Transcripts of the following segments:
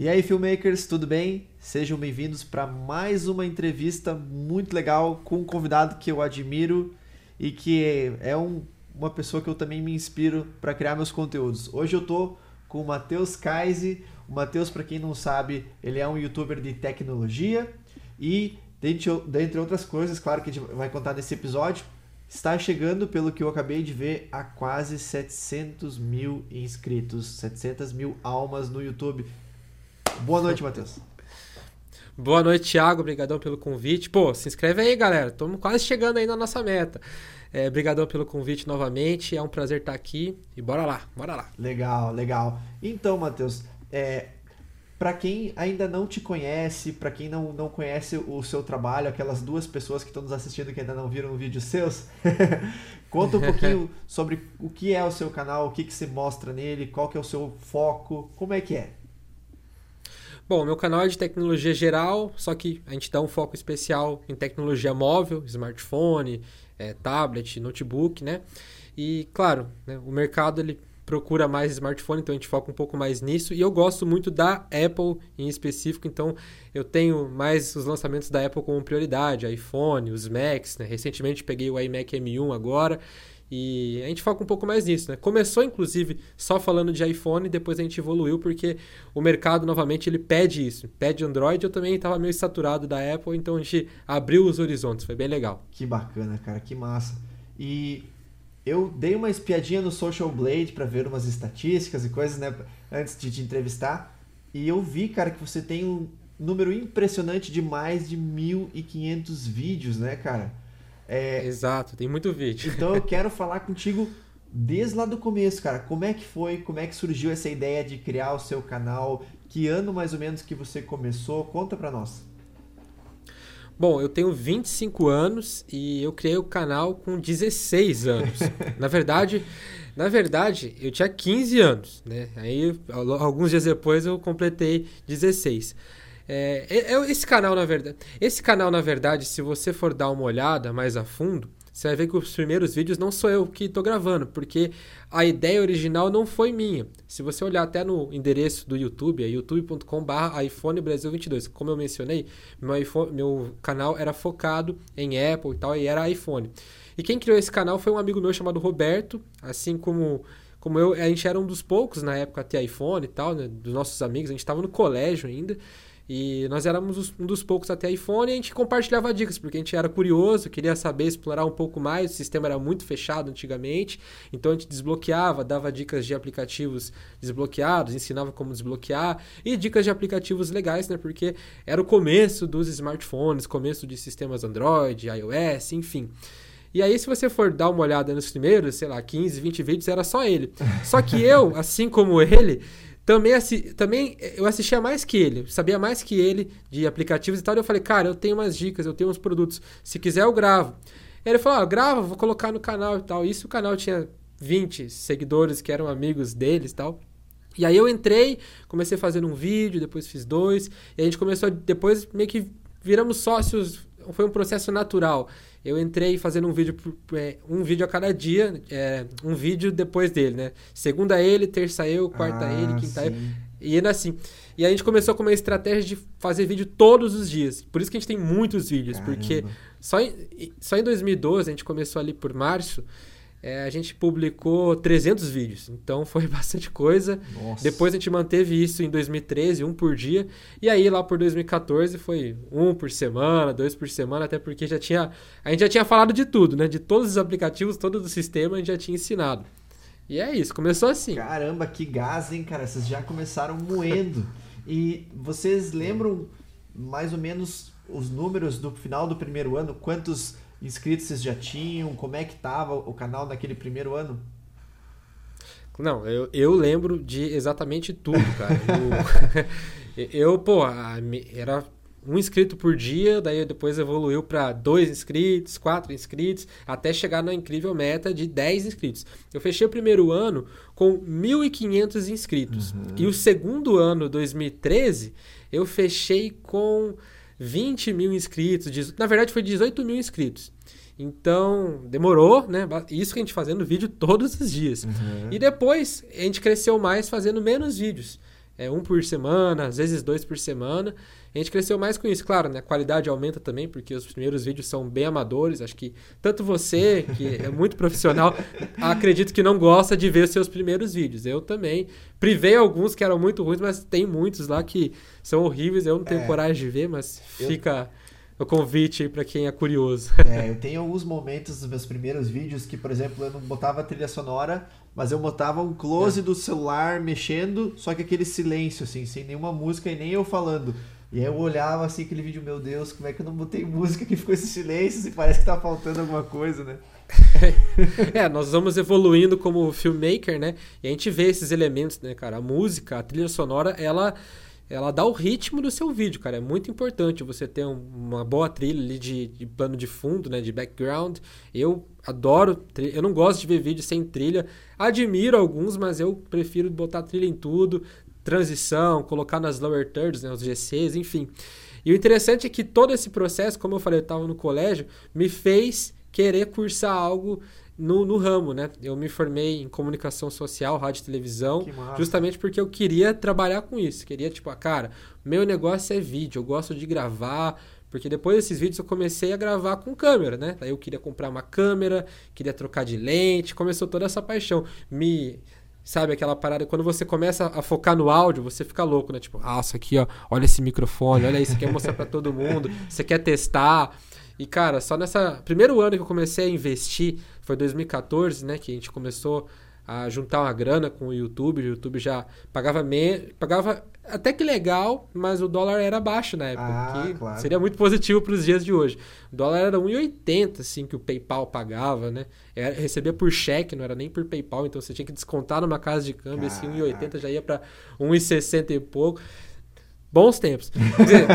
E aí, filmmakers, tudo bem? Sejam bem-vindos para mais uma entrevista muito legal com um convidado que eu admiro e que é um, uma pessoa que eu também me inspiro para criar meus conteúdos. Hoje eu tô com o Matheus Kaise. O Matheus, para quem não sabe, ele é um youtuber de tecnologia e, dentre, dentre outras coisas, claro que a gente vai contar nesse episódio, está chegando, pelo que eu acabei de ver, a quase 700 mil inscritos, 700 mil almas no YouTube. Boa noite, Matheus. Boa noite, Thiago. Obrigadão pelo convite. Pô, se inscreve aí, galera. Estamos quase chegando aí na nossa meta. É, obrigadão pelo convite novamente. É um prazer estar aqui. E bora lá, bora lá. Legal, legal. Então, Matheus, é, para quem ainda não te conhece, para quem não, não conhece o seu trabalho, aquelas duas pessoas que estão nos assistindo que ainda não viram vídeos seus, conta um pouquinho sobre o que é o seu canal, o que, que você mostra nele, qual que é o seu foco, como é que é? Bom, meu canal é de tecnologia geral, só que a gente dá um foco especial em tecnologia móvel, smartphone, é, tablet, notebook, né? E claro, né, o mercado ele procura mais smartphone, então a gente foca um pouco mais nisso. E eu gosto muito da Apple em específico, então eu tenho mais os lançamentos da Apple como prioridade, iPhone, os Macs, né? Recentemente peguei o iMac M1 agora e a gente foca um pouco mais nisso, né? Começou, inclusive, só falando de iPhone, depois a gente evoluiu porque o mercado, novamente, ele pede isso. Pede Android, eu também estava meio saturado da Apple, então a gente abriu os horizontes, foi bem legal. Que bacana, cara, que massa. E eu dei uma espiadinha no Social Blade para ver umas estatísticas e coisas, né, antes de te entrevistar, e eu vi, cara, que você tem um número impressionante de mais de 1.500 vídeos, né, cara? É... Exato, tem muito vídeo. Então eu quero falar contigo desde lá do começo, cara. Como é que foi? Como é que surgiu essa ideia de criar o seu canal? Que ano mais ou menos que você começou? Conta pra nós. Bom, eu tenho 25 anos e eu criei o canal com 16 anos. na verdade, na verdade, eu tinha 15 anos, né? Aí alguns dias depois eu completei 16. É, é, é, esse canal, na verdade, esse canal, na verdade, se você for dar uma olhada mais a fundo, você vai ver que os primeiros vídeos não sou eu que estou gravando, porque a ideia original não foi minha. Se você olhar até no endereço do YouTube, é youtube.com.br iPhone Brasil 22. Como eu mencionei, meu, iPhone, meu canal era focado em Apple e tal, e era iPhone. E quem criou esse canal foi um amigo meu chamado Roberto, assim como como eu, a gente era um dos poucos na época a ter iPhone e tal, né, dos nossos amigos, a gente estava no colégio ainda. E nós éramos um dos poucos até iPhone e a gente compartilhava dicas, porque a gente era curioso, queria saber explorar um pouco mais. O sistema era muito fechado antigamente, então a gente desbloqueava, dava dicas de aplicativos desbloqueados, ensinava como desbloquear e dicas de aplicativos legais, né? Porque era o começo dos smartphones, começo de sistemas Android, iOS, enfim. E aí, se você for dar uma olhada nos primeiros, sei lá, 15, 20 vídeos, era só ele. Só que eu, assim como ele, também, assi também eu assistia mais que ele, sabia mais que ele de aplicativos e tal. E eu falei, cara, eu tenho umas dicas, eu tenho uns produtos. Se quiser, eu gravo. Ele falou, ah, grava, vou colocar no canal e tal. Isso o canal tinha 20 seguidores que eram amigos deles e tal. E aí eu entrei, comecei fazendo um vídeo, depois fiz dois. E a gente começou, depois meio que viramos sócios. Foi um processo natural eu entrei fazendo um vídeo, é, um vídeo a cada dia, é, um vídeo depois dele, né? Segunda ele, terça eu, quarta ah, ele, quinta sim. eu. E ainda assim. E a gente começou com uma estratégia de fazer vídeo todos os dias. Por isso que a gente tem muitos vídeos, Caramba. porque só em, só em 2012, a gente começou ali por março, é, a gente publicou 300 vídeos, então foi bastante coisa. Nossa. Depois a gente manteve isso em 2013, um por dia. E aí lá por 2014 foi um por semana, dois por semana, até porque já tinha a gente já tinha falado de tudo, né? De todos os aplicativos, todo o sistema a gente já tinha ensinado. E é isso, começou assim. Caramba, que gás, hein, cara? Vocês já começaram moendo. e vocês lembram mais ou menos os números do final do primeiro ano? Quantos inscritos vocês já tinham? Como é que tava o canal naquele primeiro ano? Não, eu, eu lembro de exatamente tudo, cara. eu, eu, pô, era um inscrito por dia, daí depois evoluiu para dois inscritos, quatro inscritos, até chegar na incrível meta de 10 inscritos. Eu fechei o primeiro ano com 1.500 inscritos. Uhum. E o segundo ano, 2013, eu fechei com 20 mil inscritos, na verdade foi 18 mil inscritos. Então, demorou, né? Isso que a gente fazendo vídeo todos os dias. Uhum. E depois, a gente cresceu mais fazendo menos vídeos. é, um por semana, às vezes dois por semana. A gente cresceu mais com isso, claro, né? A qualidade aumenta também, porque os primeiros vídeos são bem amadores. Acho que tanto você, que é muito profissional, acredito que não gosta de ver seus primeiros vídeos. Eu também. Privei alguns que eram muito ruins, mas tem muitos lá que são horríveis. Eu não tenho é, coragem de ver, mas eu... fica o convite para quem é curioso. É, eu tenho alguns momentos nos meus primeiros vídeos que, por exemplo, eu não botava trilha sonora, mas eu botava um close é. do celular mexendo, só que aquele silêncio, assim, sem nenhuma música e nem eu falando. E aí eu olhava assim aquele vídeo, meu Deus, como é que eu não botei música que ficou esse silêncio e parece que tá faltando alguma coisa, né? é, nós vamos evoluindo como filmmaker, né? E a gente vê esses elementos, né, cara? A música, a trilha sonora, ela ela dá o ritmo do seu vídeo, cara. É muito importante você ter um, uma boa trilha ali de, de, plano de fundo, né? De background. Eu adoro. Eu não gosto de ver vídeo sem trilha. Admiro alguns, mas eu prefiro botar trilha em tudo transição, colocar nas lower thirds, né, os GCs, enfim. E o interessante é que todo esse processo, como eu falei, eu estava no colégio, me fez querer cursar algo no, no, ramo, né? Eu me formei em comunicação social, rádio e televisão, justamente porque eu queria trabalhar com isso. Queria, tipo, ah, cara, meu negócio é vídeo, eu gosto de gravar, porque depois desses vídeos eu comecei a gravar com câmera, né? Daí eu queria comprar uma câmera, queria trocar de lente, começou toda essa paixão. Me Sabe aquela parada, quando você começa a focar no áudio, você fica louco, né? Tipo, ah, isso aqui, ó, olha esse microfone, olha isso, quer mostrar para todo mundo, você quer testar. E, cara, só nessa. Primeiro ano que eu comecei a investir, foi 2014, né? Que a gente começou a juntar uma grana com o YouTube. O YouTube já pagava me... pagava até que legal, mas o dólar era baixo na época. Ah, claro. Seria muito positivo para os dias de hoje. O dólar era 1,80 assim que o PayPal pagava, né? Era, recebia por cheque, não era nem por PayPal, então você tinha que descontar numa casa de câmbio, assim, 1,80 já ia para 1,60 e pouco. Bons tempos. Dizer,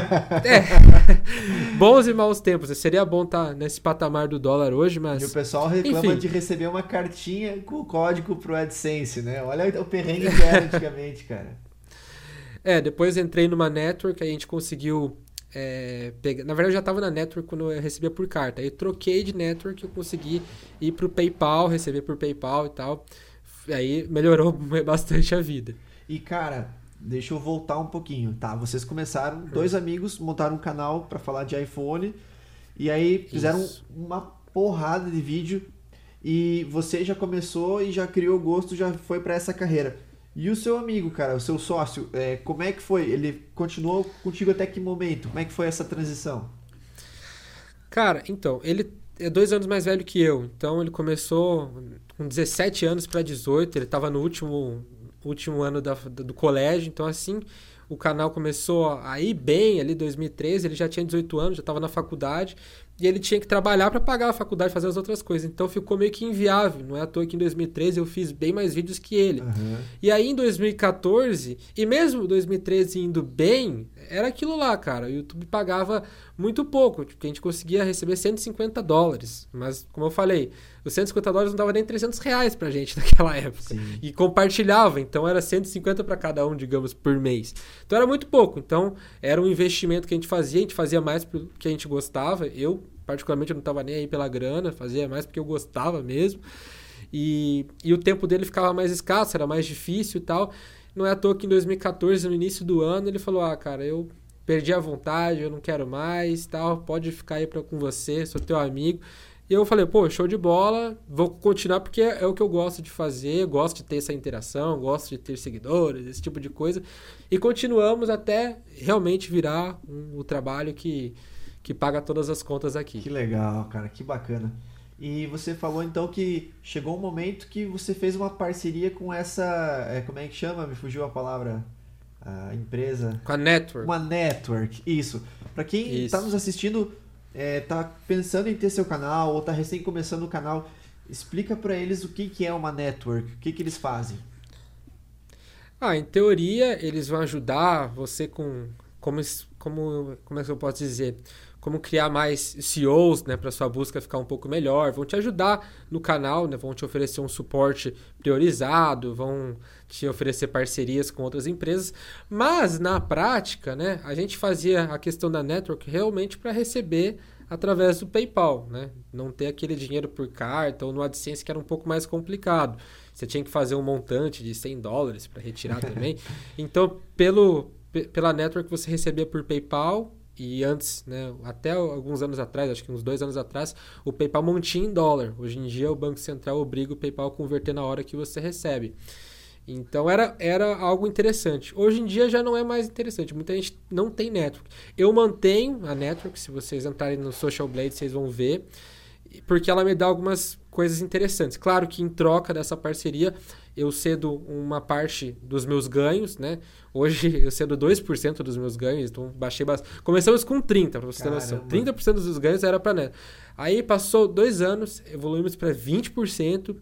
é, bons e maus tempos. Seria bom estar tá nesse patamar do dólar hoje, mas. E o pessoal reclama enfim. de receber uma cartinha com o código pro AdSense, né? Olha o perrengue que era antigamente, cara. É, depois entrei numa network, aí a gente conseguiu é, pegar. Na verdade, eu já estava na network quando eu recebia por carta. Aí troquei de network, eu consegui ir pro PayPal, receber por PayPal e tal. Aí melhorou bastante a vida. E cara, deixa eu voltar um pouquinho, tá? Vocês começaram, dois amigos montaram um canal para falar de iPhone e aí fizeram Isso. uma porrada de vídeo e você já começou e já criou gosto, já foi para essa carreira. E o seu amigo, cara, o seu sócio, é, como é que foi? Ele continuou contigo até que momento? Como é que foi essa transição? Cara, então, ele é dois anos mais velho que eu. Então, ele começou com 17 anos para 18. Ele estava no último último ano da, do colégio, então assim, o canal começou a ir bem ali 2013, ele já tinha 18 anos, já estava na faculdade, e ele tinha que trabalhar para pagar a faculdade, fazer as outras coisas. Então ficou meio que inviável. Não é à toa que em 2013 eu fiz bem mais vídeos que ele. Uhum. E aí em 2014, e mesmo 2013 indo bem, era aquilo lá, cara. O YouTube pagava muito pouco, porque a gente conseguia receber 150 dólares. Mas, como eu falei, os 150 dólares não dava nem 300 reais pra gente naquela época. Sim. E compartilhava, então era 150 para cada um, digamos, por mês. Então era muito pouco. Então era um investimento que a gente fazia, a gente fazia mais porque a gente gostava. Eu, particularmente, não estava nem aí pela grana, fazia mais porque eu gostava mesmo. E, e o tempo dele ficava mais escasso, era mais difícil e tal. Não é à toa que em 2014, no início do ano, ele falou: Ah, cara, eu perdi a vontade, eu não quero mais, tal, pode ficar aí pra, com você, sou teu amigo. E eu falei, pô, show de bola, vou continuar porque é o que eu gosto de fazer, gosto de ter essa interação, gosto de ter seguidores, esse tipo de coisa. E continuamos até realmente virar um, o trabalho que, que paga todas as contas aqui. Que legal, cara, que bacana. E você falou então que chegou um momento que você fez uma parceria com essa. É, como é que chama? Me fugiu a palavra. A empresa. Com a network. Uma network, isso. Para quem está nos assistindo, é, tá pensando em ter seu canal ou tá recém começando o canal, explica para eles o que, que é uma network, o que, que eles fazem. Ah, em teoria, eles vão ajudar você com. Como, como, como é que eu posso dizer? Como criar mais CEOs né, para sua busca ficar um pouco melhor, vão te ajudar no canal, né, vão te oferecer um suporte priorizado, vão te oferecer parcerias com outras empresas, mas na prática, né, a gente fazia a questão da network realmente para receber através do PayPal, né? Não ter aquele dinheiro por carta ou no AdSense que era um pouco mais complicado. Você tinha que fazer um montante de 100 dólares para retirar também. Então, pelo, pela network você recebia por PayPal e antes, né, até alguns anos atrás, acho que uns dois anos atrás, o PayPal mantinha em dólar. Hoje em dia, o Banco Central obriga o PayPal a converter na hora que você recebe. Então era, era algo interessante. Hoje em dia já não é mais interessante. Muita gente não tem network. Eu mantenho a network. Se vocês entrarem no Social Blade, vocês vão ver. Porque ela me dá algumas coisas interessantes. Claro que em troca dessa parceria, eu cedo uma parte dos meus ganhos, né? Hoje eu cedo 2% dos meus ganhos, então baixei bastante. Começamos com 30%, para você ter noção. 30% dos ganhos era para net. Aí passou dois anos, evoluímos para 20%.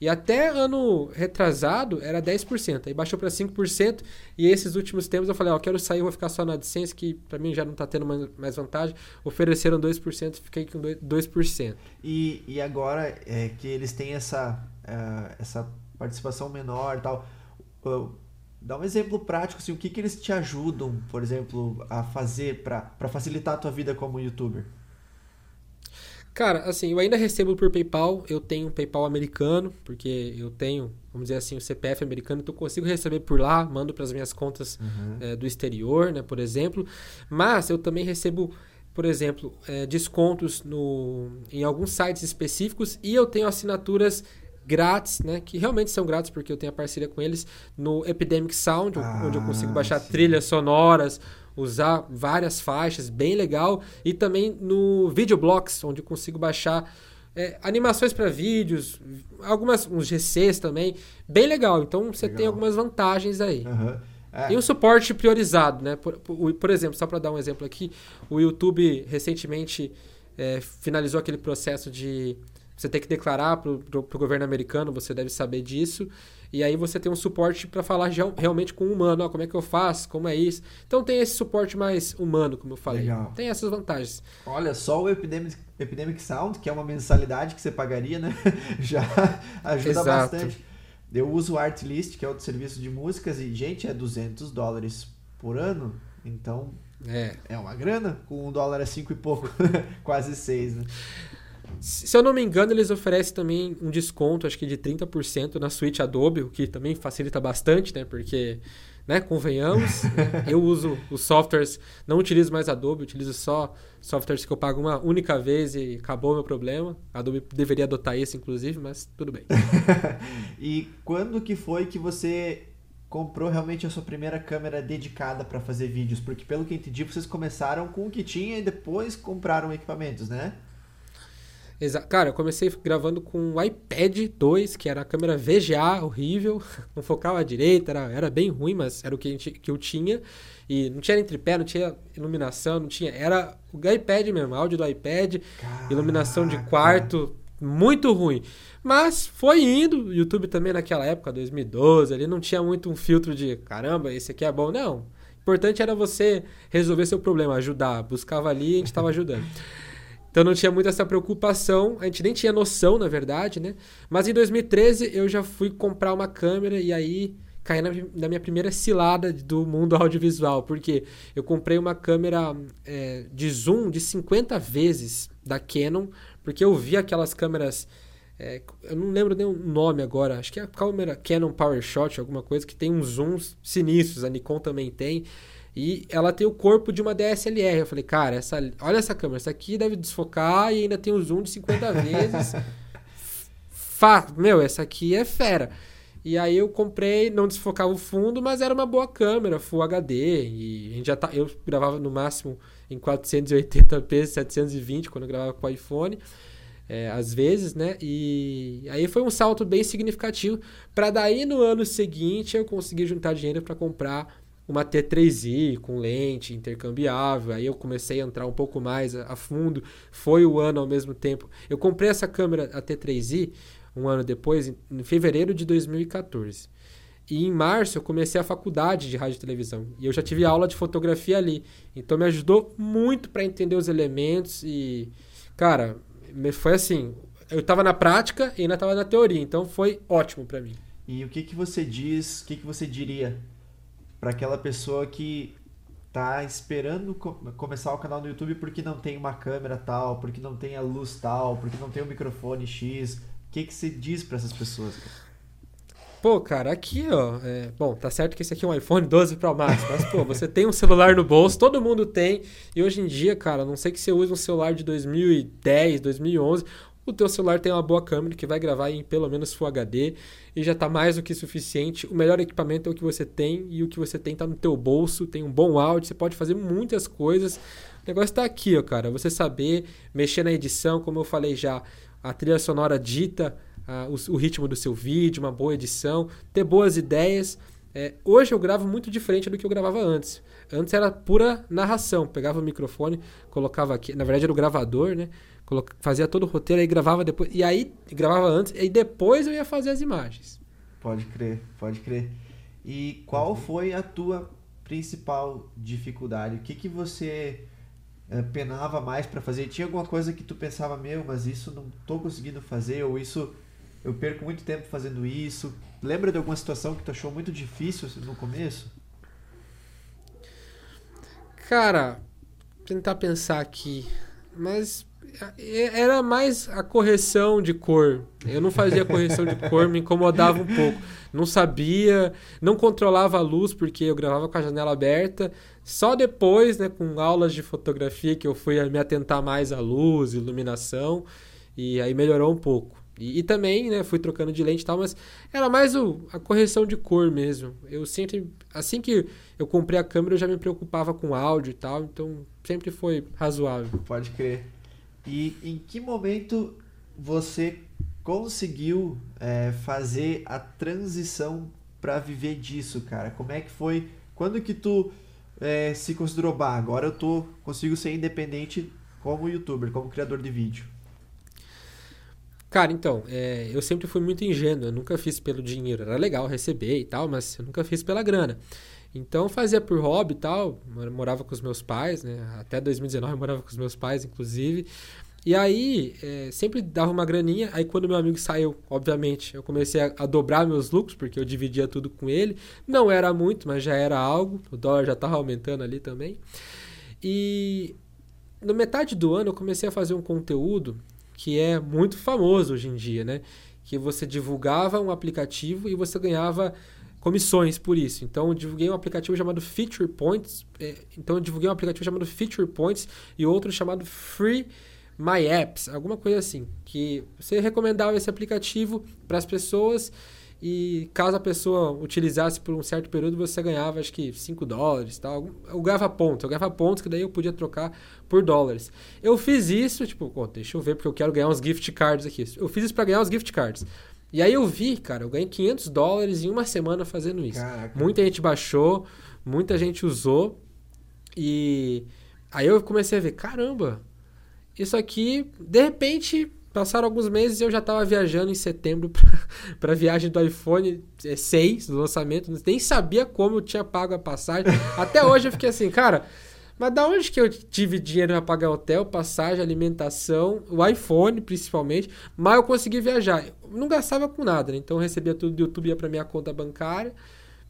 E até ano retrasado era 10%, aí baixou para 5%, e esses últimos tempos eu falei, ó, quero sair, vou ficar só na AdSense, que para mim já não está tendo mais vantagem. Ofereceram 2%, fiquei com 2%. E, e agora é, que eles têm essa, uh, essa participação menor e tal, uh, dá um exemplo prático, assim, o que, que eles te ajudam, por exemplo, a fazer para facilitar a tua vida como youtuber? Cara, assim, eu ainda recebo por PayPal, eu tenho um PayPal americano, porque eu tenho, vamos dizer assim, o CPF americano, então eu consigo receber por lá, mando para as minhas contas uhum. é, do exterior, né, por exemplo. Mas eu também recebo, por exemplo, é, descontos no, em alguns sites específicos e eu tenho assinaturas grátis, né, que realmente são grátis porque eu tenho a parceria com eles no Epidemic Sound, ah, onde eu consigo baixar sim. trilhas sonoras, usar várias faixas, bem legal. E também no Videoblocks, onde eu consigo baixar é, animações para vídeos, algumas uns GCs também, bem legal. Então você legal. tem algumas vantagens aí. Uhum. É. E um suporte priorizado, né? Por, por, por exemplo, só para dar um exemplo aqui, o YouTube recentemente é, finalizou aquele processo de você ter que declarar para o governo americano, você deve saber disso. E aí você tem um suporte para falar realmente com o humano, ó, como é que eu faço, como é isso. Então tem esse suporte mais humano, como eu falei. Legal. Tem essas vantagens. Olha, só o Epidemic, Epidemic Sound, que é uma mensalidade que você pagaria, né? Já ajuda Exato. bastante. Eu uso o Artlist, que é outro serviço de músicas, e, gente, é 200 dólares por ano. Então, é, é uma grana. Com um dólar é cinco e pouco, quase seis, né? Se eu não me engano, eles oferecem também um desconto, acho que de 30% na suíte Adobe, o que também facilita bastante, né? Porque, né, convenhamos, eu uso os softwares, não utilizo mais Adobe, utilizo só softwares que eu pago uma única vez e acabou o meu problema. A Adobe deveria adotar isso, inclusive, mas tudo bem. e quando que foi que você comprou realmente a sua primeira câmera dedicada para fazer vídeos? Porque pelo que entendi, vocês começaram com o que tinha e depois compraram equipamentos, né? Exa Cara, eu comecei gravando com um iPad 2, que era a câmera VGA horrível, não focava à direita, era, era bem ruim, mas era o que, a gente, que eu tinha. E não tinha nem tripé, não tinha iluminação, não tinha. Era o iPad mesmo, áudio do iPad, Caraca. iluminação de quarto, muito ruim. Mas foi indo, o YouTube também naquela época, 2012, ali não tinha muito um filtro de caramba, esse aqui é bom, não. O importante era você resolver seu problema, ajudar. Buscava ali e a gente estava ajudando. Então não tinha muito essa preocupação, a gente nem tinha noção, na verdade, né? Mas em 2013 eu já fui comprar uma câmera e aí caí na, na minha primeira cilada do mundo audiovisual, porque eu comprei uma câmera é, de zoom de 50 vezes da Canon, porque eu vi aquelas câmeras. É, eu não lembro nem o nome agora, acho que é a câmera Canon PowerShot, alguma coisa, que tem uns zooms sinistros, a Nikon também tem. E ela tem o corpo de uma DSLR. Eu falei, cara, essa, olha essa câmera, essa aqui deve desfocar e ainda tem o zoom de 50 vezes. Fa Meu, essa aqui é fera. E aí eu comprei, não desfocava o fundo, mas era uma boa câmera, Full HD. E a gente já tá, eu gravava no máximo em 480p, 720 quando eu gravava com o iPhone. É, às vezes, né? E aí foi um salto bem significativo para daí no ano seguinte eu conseguir juntar dinheiro para comprar uma T3i com lente intercambiável. Aí eu comecei a entrar um pouco mais a, fundo. Foi o ano ao mesmo tempo. Eu comprei essa câmera, a T3i, um ano depois, em, em fevereiro de 2014. E em março eu comecei a faculdade de rádio e televisão. E eu já tive aula de fotografia ali. Então me ajudou muito para entender os elementos e, cara, foi assim, eu estava na prática e ainda estava na teoria, então foi ótimo para mim. E o que que você diz, o que que você diria para aquela pessoa que tá esperando co começar o canal no YouTube porque não tem uma câmera tal, porque não tem a luz tal, porque não tem o um microfone X. O que, que você diz para essas pessoas? Pô, cara, aqui, ó. É, bom, tá certo que esse aqui é um iPhone 12 Pro Max, mas, pô, você tem um celular no bolso, todo mundo tem. E hoje em dia, cara, não sei que você use um celular de 2010, 2011, o teu celular tem uma boa câmera que vai gravar em pelo menos Full HD e já tá mais do que suficiente. O melhor equipamento é o que você tem e o que você tem tá no teu bolso, tem um bom áudio, você pode fazer muitas coisas. O negócio tá aqui, ó, cara. Você saber mexer na edição, como eu falei já, a trilha sonora dita uh, o, o, ritmo do seu vídeo, uma boa edição, ter boas ideias. É, hoje eu gravo muito diferente do que eu gravava antes. Antes era pura narração. Pegava o microfone, colocava aqui. Na verdade era o gravador, né? Fazia todo o roteiro, aí gravava depois. E aí gravava antes, e depois eu ia fazer as imagens. Pode crer, pode crer. E qual foi a tua principal dificuldade? O que, que você é, penava mais para fazer? Tinha alguma coisa que tu pensava, meu, mas isso não tô conseguindo fazer, ou isso eu perco muito tempo fazendo isso. Lembra de alguma situação que tu achou muito difícil no começo? Cara, tentar pensar aqui. Mas era mais a correção de cor. Eu não fazia correção de cor, me incomodava um pouco. Não sabia, não controlava a luz porque eu gravava com a janela aberta. Só depois, né, com aulas de fotografia, que eu fui me atentar mais à luz, iluminação, e aí melhorou um pouco. E, e, também, né, fui trocando de lente e tal, mas era mais o, a correção de cor mesmo. Eu sempre, assim que eu comprei a câmera, eu já me preocupava com áudio e tal, então sempre foi razoável. Pode crer. E em que momento você conseguiu é, fazer a transição para viver disso, cara? Como é que foi? Quando que tu é, se considerou, bah, agora eu tô, consigo ser independente como youtuber, como criador de vídeo? Cara, então, é, eu sempre fui muito ingênuo, eu nunca fiz pelo dinheiro. Era legal receber e tal, mas eu nunca fiz pela grana. Então fazia por hobby e tal, morava com os meus pais, né? Até 2019 eu morava com os meus pais, inclusive. E aí, é, sempre dava uma graninha. Aí, quando meu amigo saiu, obviamente, eu comecei a, a, dobrar meus lucros, porque eu dividia tudo com ele. Não era muito, mas já era algo. O dólar já estava aumentando ali também. E no metade do ano, eu comecei a fazer um conteúdo que é muito famoso hoje em dia, né? Que você divulgava um aplicativo e você ganhava comissões por isso. Então, eu divulguei um aplicativo chamado Feature Points. É, então, eu divulguei um aplicativo chamado Feature Points e outro chamado Free My Apps, alguma coisa assim. Que você recomendava esse aplicativo para as pessoas e caso a pessoa utilizasse por um certo período, você ganhava acho que 5 dólares tal. Eu ganhava pontos, eu ganhava pontos que daí eu podia trocar por dólares. Eu fiz isso, tipo, oh, deixa eu ver porque eu quero ganhar uns gift cards aqui. Eu fiz isso para ganhar uns gift cards. E aí eu vi, cara, eu ganhei 500 dólares em uma semana fazendo isso. Caraca. Muita gente baixou, muita gente usou. E aí eu comecei a ver, caramba, isso aqui, de repente, Passaram alguns meses e eu já estava viajando em setembro para a viagem do iPhone 6, do lançamento. Nem sabia como eu tinha pago a passagem. Até hoje eu fiquei assim, cara, mas da onde que eu tive dinheiro para pagar hotel, passagem, alimentação, o iPhone principalmente, mas eu consegui viajar. não gastava com nada, né? então eu recebia tudo do YouTube, ia para minha conta bancária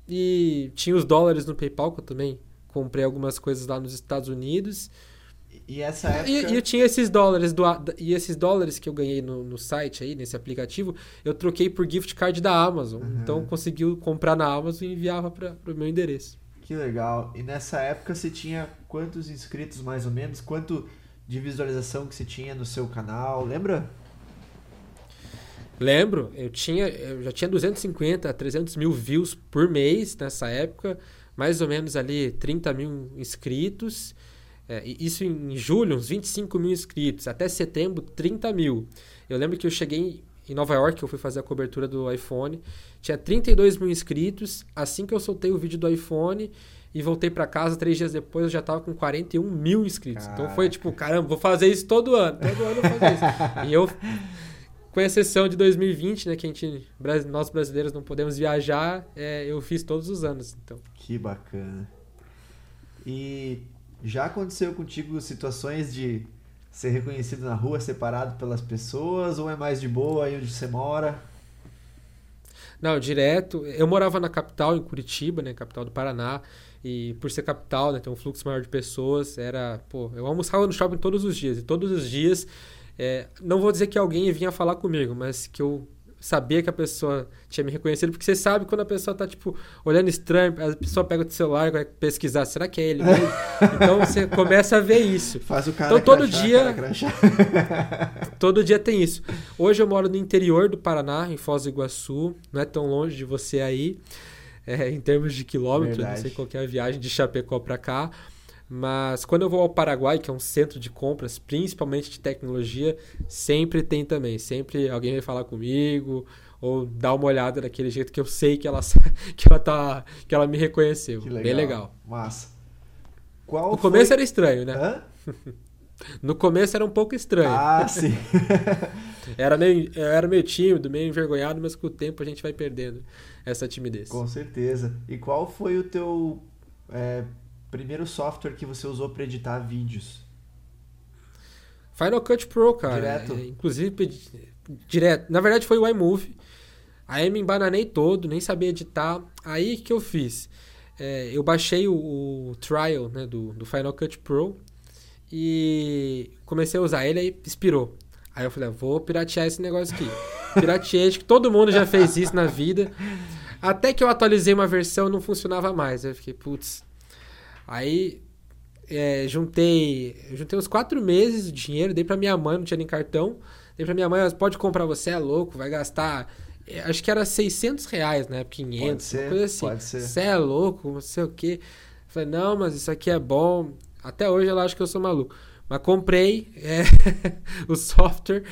e tinha os dólares no PayPal, que eu também comprei algumas coisas lá nos Estados Unidos. E essa época... E, e, eu tinha esses dólares do, e esses dólares que eu ganhei no, no site aí, nesse aplicativo, eu troquei por gift card da Amazon. Uhum. Então conseguiu comprar na Amazon e enviava para o meu endereço. Que legal. E nessa época você tinha quantos inscritos mais ou menos? Quanto de visualização que você tinha no seu canal? Lembra? Lembro, eu tinha, eu já tinha 250 a 300 mil views por mês nessa época, mais ou menos ali 30 mil inscritos. É, isso em julho, uns 25 mil inscritos. Até setembro, 30 mil. Eu lembro que eu cheguei em Nova York, eu fui fazer a cobertura do iPhone. Tinha 32 mil inscritos. Assim que eu soltei o vídeo do iPhone e voltei para casa, três dias depois eu já tava com 41 mil inscritos. Caraca. Então foi tipo, caramba, vou fazer isso todo ano. Todo ano eu vou fazer isso. e eu, com exceção de 2020, né, que a gente, nós brasileiros não podemos viajar, é, eu fiz todos os anos. Então. Que bacana. E já aconteceu contigo situações de ser reconhecido na rua, separado pelas pessoas, ou é mais de boa aí onde você mora? Não, direto. Eu morava na capital, em Curitiba, né, capital do Paraná. E por ser capital, né, ter um fluxo maior de pessoas, era, pô, eu almoçava no shopping todos os dias. E todos os dias, é, não vou dizer que alguém vinha falar comigo, mas que eu sabia que a pessoa tinha me reconhecido, porque você sabe quando a pessoa tá, tipo, olhando estranho, a pessoa pega o celular e vai pesquisar, será que é ele mesmo? então você começa a ver isso. Faz o cara Então todo crachá, dia. cara todo dia tem isso. Hoje eu moro no interior do Paraná, em Foz do Iguaçu, não é tão longe de você aí, é, em termos de quilômetros, não Verdade. sei qual que é a viagem de Chapecó para cá. Mas quando eu vou ao Paraguai, que é um centro de compras, principalmente de tecnologia, sempre tem também. Sempre alguém vai falar comigo ou dar uma olhada daquele jeito que eu sei que ela que ela tá que ela me reconheceu. Que legal. Bem legal. Massa. Qual No começo foi... era estranho, né? Hã? No começo era um pouco estranho. Ah, sim. Era meio, era meio tímido, meio envergonhado, mas com o tempo a gente vai perdendo essa timidez. Com certeza. E qual foi o teu é, primeiro software que você usou para editar vídeos? Final Cut Pro, cara. Direto? É, inclusive, direto. Na verdade, foi o iMovie. Aí me embananei todo, nem sabia editar. Aí o que eu fiz? É, eu baixei o, o trial né, do, do Final Cut Pro e comecei a usar ele aí expirou. Aí eu falei, ah, vou piratear esse negócio aqui. Pirateei, acho que todo mundo já fez isso na vida. Até que eu atualizei uma versão não funcionava mais. Eu fiquei, putz. Aí é, juntei, juntei uns quatro meses de dinheiro, dei pra minha mãe, não tinha nem cartão. Dei pra minha mãe, "Ó, pode comprar, você é louco, vai gastar. é, Acho que era 600 reais, né? 500, Pode ser, coisa assim. pode ser. Você é louco, não sei o quê. Falei, não, mas isso aqui é bom. Até hoje ela acha que eu sou maluco. Mas comprei é, o software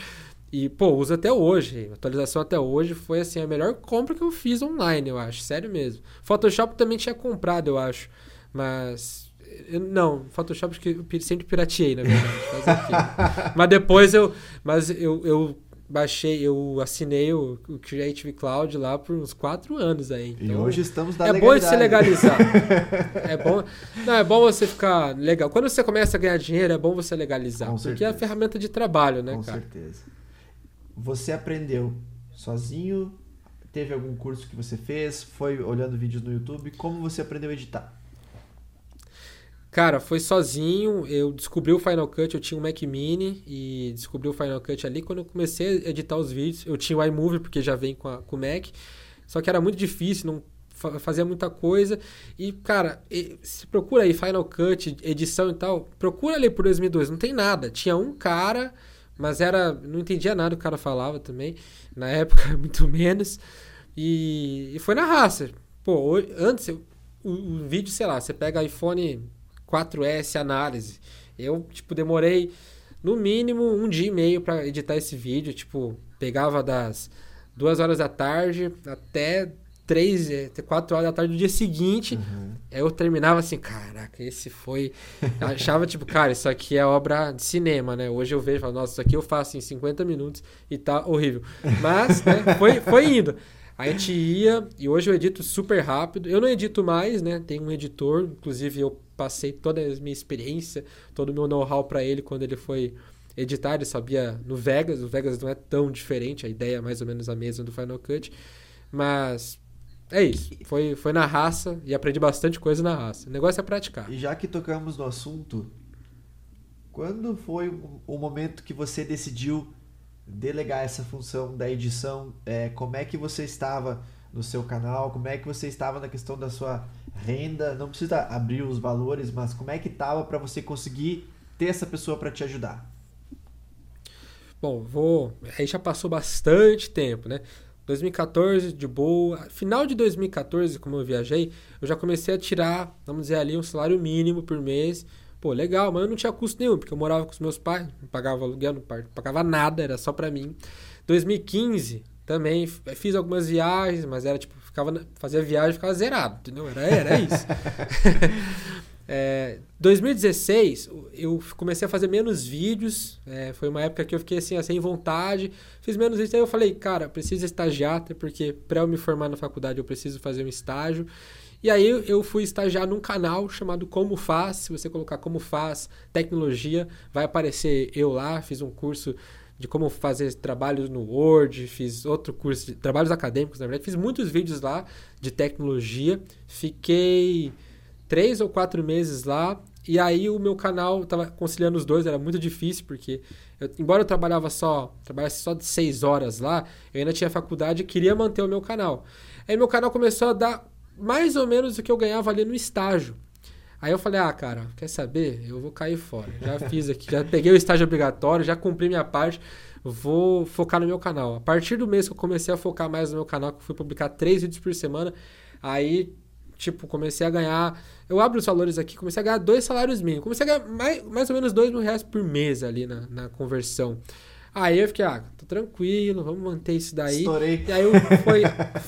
e, pô, uso até hoje. A atualização até hoje foi, assim, a melhor compra que eu fiz online, eu acho. Sério mesmo. Photoshop também tinha comprado, eu acho. Mas... eu- não, Photoshop que eu sempre pirateei, na verdade. Mas depois eu... Mas eu, eu baixei, eu assinei o, o Creative Cloud lá por uns quatro anos aí. E Então, hoje estamos na é bom se legalidade. legalizar. é bom. Não, é bom você ficar legal. Quando você começa a ganhar dinheiro, é bom você legalizar. Com porque é a certeza. ferramenta de trabalho, né, Com cara? certeza. Você aprendeu sozinho? Teve algum curso que você fez? Foi olhando vídeos no YouTube? Como você aprendeu a editar? Cara, foi sozinho. Eu descobri o Final Cut. Eu tinha um Mac Mini e descobri o Final Cut ali. Quando eu comecei a editar os vídeos, eu tinha o iMovie, porque já vem com, a- com o Mac. Só que era muito difícil, não fa- fazia muita coisa. E, cara, se procura aí Final Cut, edição e tal, procura ali por 2002. Não tem nada. Tinha um cara, mas era. Não entendia nada o cara falava também. Na época, muito menos. E, e foi na raça. Pô, antes, o, o vídeo, sei lá, você pega iPhone 4S análise. Eu, tipo, demorei no mínimo um dia e meio pra editar esse vídeo. Tipo, pegava das duas horas da tarde até três, eh, até quatro horas da tarde do dia seguinte. Aí eu terminava assim, caraca, esse foi. Eu achava, tipo, cara, isso aqui é obra de cinema, né? Hoje eu vejo e falo, nossa, isso aqui eu faço em 50 minutos e tá horrível. Mas, né, foi, foi indo. A gente ia, e hoje eu edito super rápido. Eu não edito mais, né? Tem um editor, inclusive eu passei toda a minha experiência, todo o meu know-how pra ele quando ele foi editar. Ele sabia no Vegas, o Vegas não é tão diferente, a ideia é mais ou menos a mesma do Final Cut. Mas é isso. Foi, foi na raça e aprendi bastante coisa na raça. O negócio é praticar. E já que tocamos no assunto, quando foi o- o momento que você decidiu delegar essa função da edição? É, como é que você estava no seu canal? Como é que você estava na questão da sua renda? Não precisa abrir os valores, mas como é que estava para você conseguir ter essa pessoa para te ajudar? Bom, vou. Aí já passou bastante tempo, né? 2014, de boa. Final de 2014, como eu viajei, eu já comecei a tirar, vamos dizer ali, um salário mínimo por mês. Pô, legal, mas eu não tinha custo nenhum, porque eu morava com os meus pais, não pagava aluguel, não pa- pagava nada, era só pra mim. 2015, também f- fiz algumas viagens, mas era tipo, ficava, fazia viagem e ficava zerado, entendeu? Era, era isso. É, 2016, eu comecei a fazer menos vídeos. é, foi uma época que eu fiquei assim, sem vontade. Fiz menos vídeos. Aí eu falei, cara, preciso estagiar, até porque para eu me formar na faculdade eu preciso fazer um estágio. E aí eu fui estagiar num canal chamado Como Faz. Se você colocar Como Faz Tecnologia, vai aparecer eu lá. Fiz um curso de como fazer trabalhos no Word, fiz outro curso de trabalhos acadêmicos, na verdade. Fiz muitos vídeos lá de tecnologia. Fiquei três ou quatro meses lá. E aí o meu canal tava conciliando os dois, era muito difícil, porque eu, embora eu trabalhava só, trabalhasse só de seis horas lá, eu ainda tinha faculdade e queria manter o meu canal. Aí meu canal começou a dar mais ou menos o que eu ganhava ali no estágio. Aí eu falei, ah, cara, quer saber? Eu vou cair fora. Já fiz aqui, já peguei o estágio obrigatório, já cumpri minha parte, vou focar no meu canal. A partir do mês que eu comecei a focar mais no meu canal, que eu fui publicar três vídeos por semana, aí, tipo, comecei a ganhar. Eu abro os valores aqui, comecei a ganhar dois salários mínimos. Comecei a ganhar mais, mais ou menos dois mil reais por mês ali na, na conversão. Aí eu fiquei, ah, tô tranquilo, vamos manter isso daí. Estourei. E aí foi,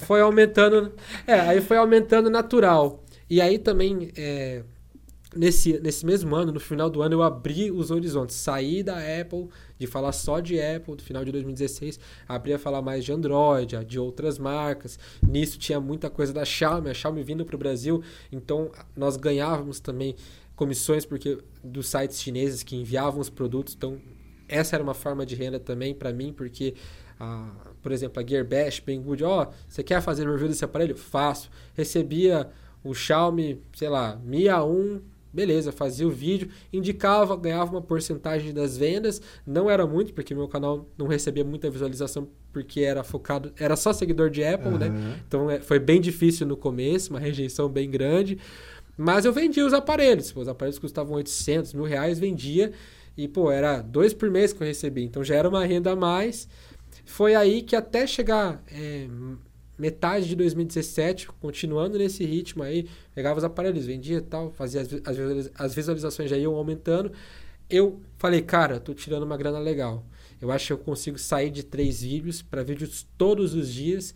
foi aumentando. É, aí foi aumentando natural. E aí também, é, nesse, nesse mesmo ano, no final do ano, eu abri os horizontes. Saí da Apple, de falar só de Apple, no final de 2016, abri a falar mais de Android, de outras marcas. Nisso tinha muita coisa da Xiaomi, a Xiaomi vindo para o Brasil, então nós ganhávamos também comissões porque dos sites chineses que enviavam os produtos, então essa era uma forma de renda também para mim, porque, ah, por exemplo, a Gearbash, Banggood, ó, oh, você quer fazer review desse aparelho? Faço. Recebia o Xiaomi, sei lá, Mi A1, beleza, fazia o vídeo, indicava, ganhava uma porcentagem das vendas, não era muito, porque meu canal não recebia muita visualização, porque era focado, era só seguidor de Apple, uhum. né? Então é, foi bem difícil no começo, uma rejeição bem grande, mas eu vendia os aparelhos, os aparelhos custavam 800 mil reais, vendia, e, pô, era dois por mês que eu recebi. Então já era uma renda a mais. Foi aí que até chegar é, metade de 2017, continuando nesse ritmo aí, pegava os aparelhos, vendia e tal, fazia as, as, visualizações já iam aumentando. Eu falei, cara, tô tirando uma grana legal. Eu acho que eu consigo sair de três vídeos para vídeos todos os dias.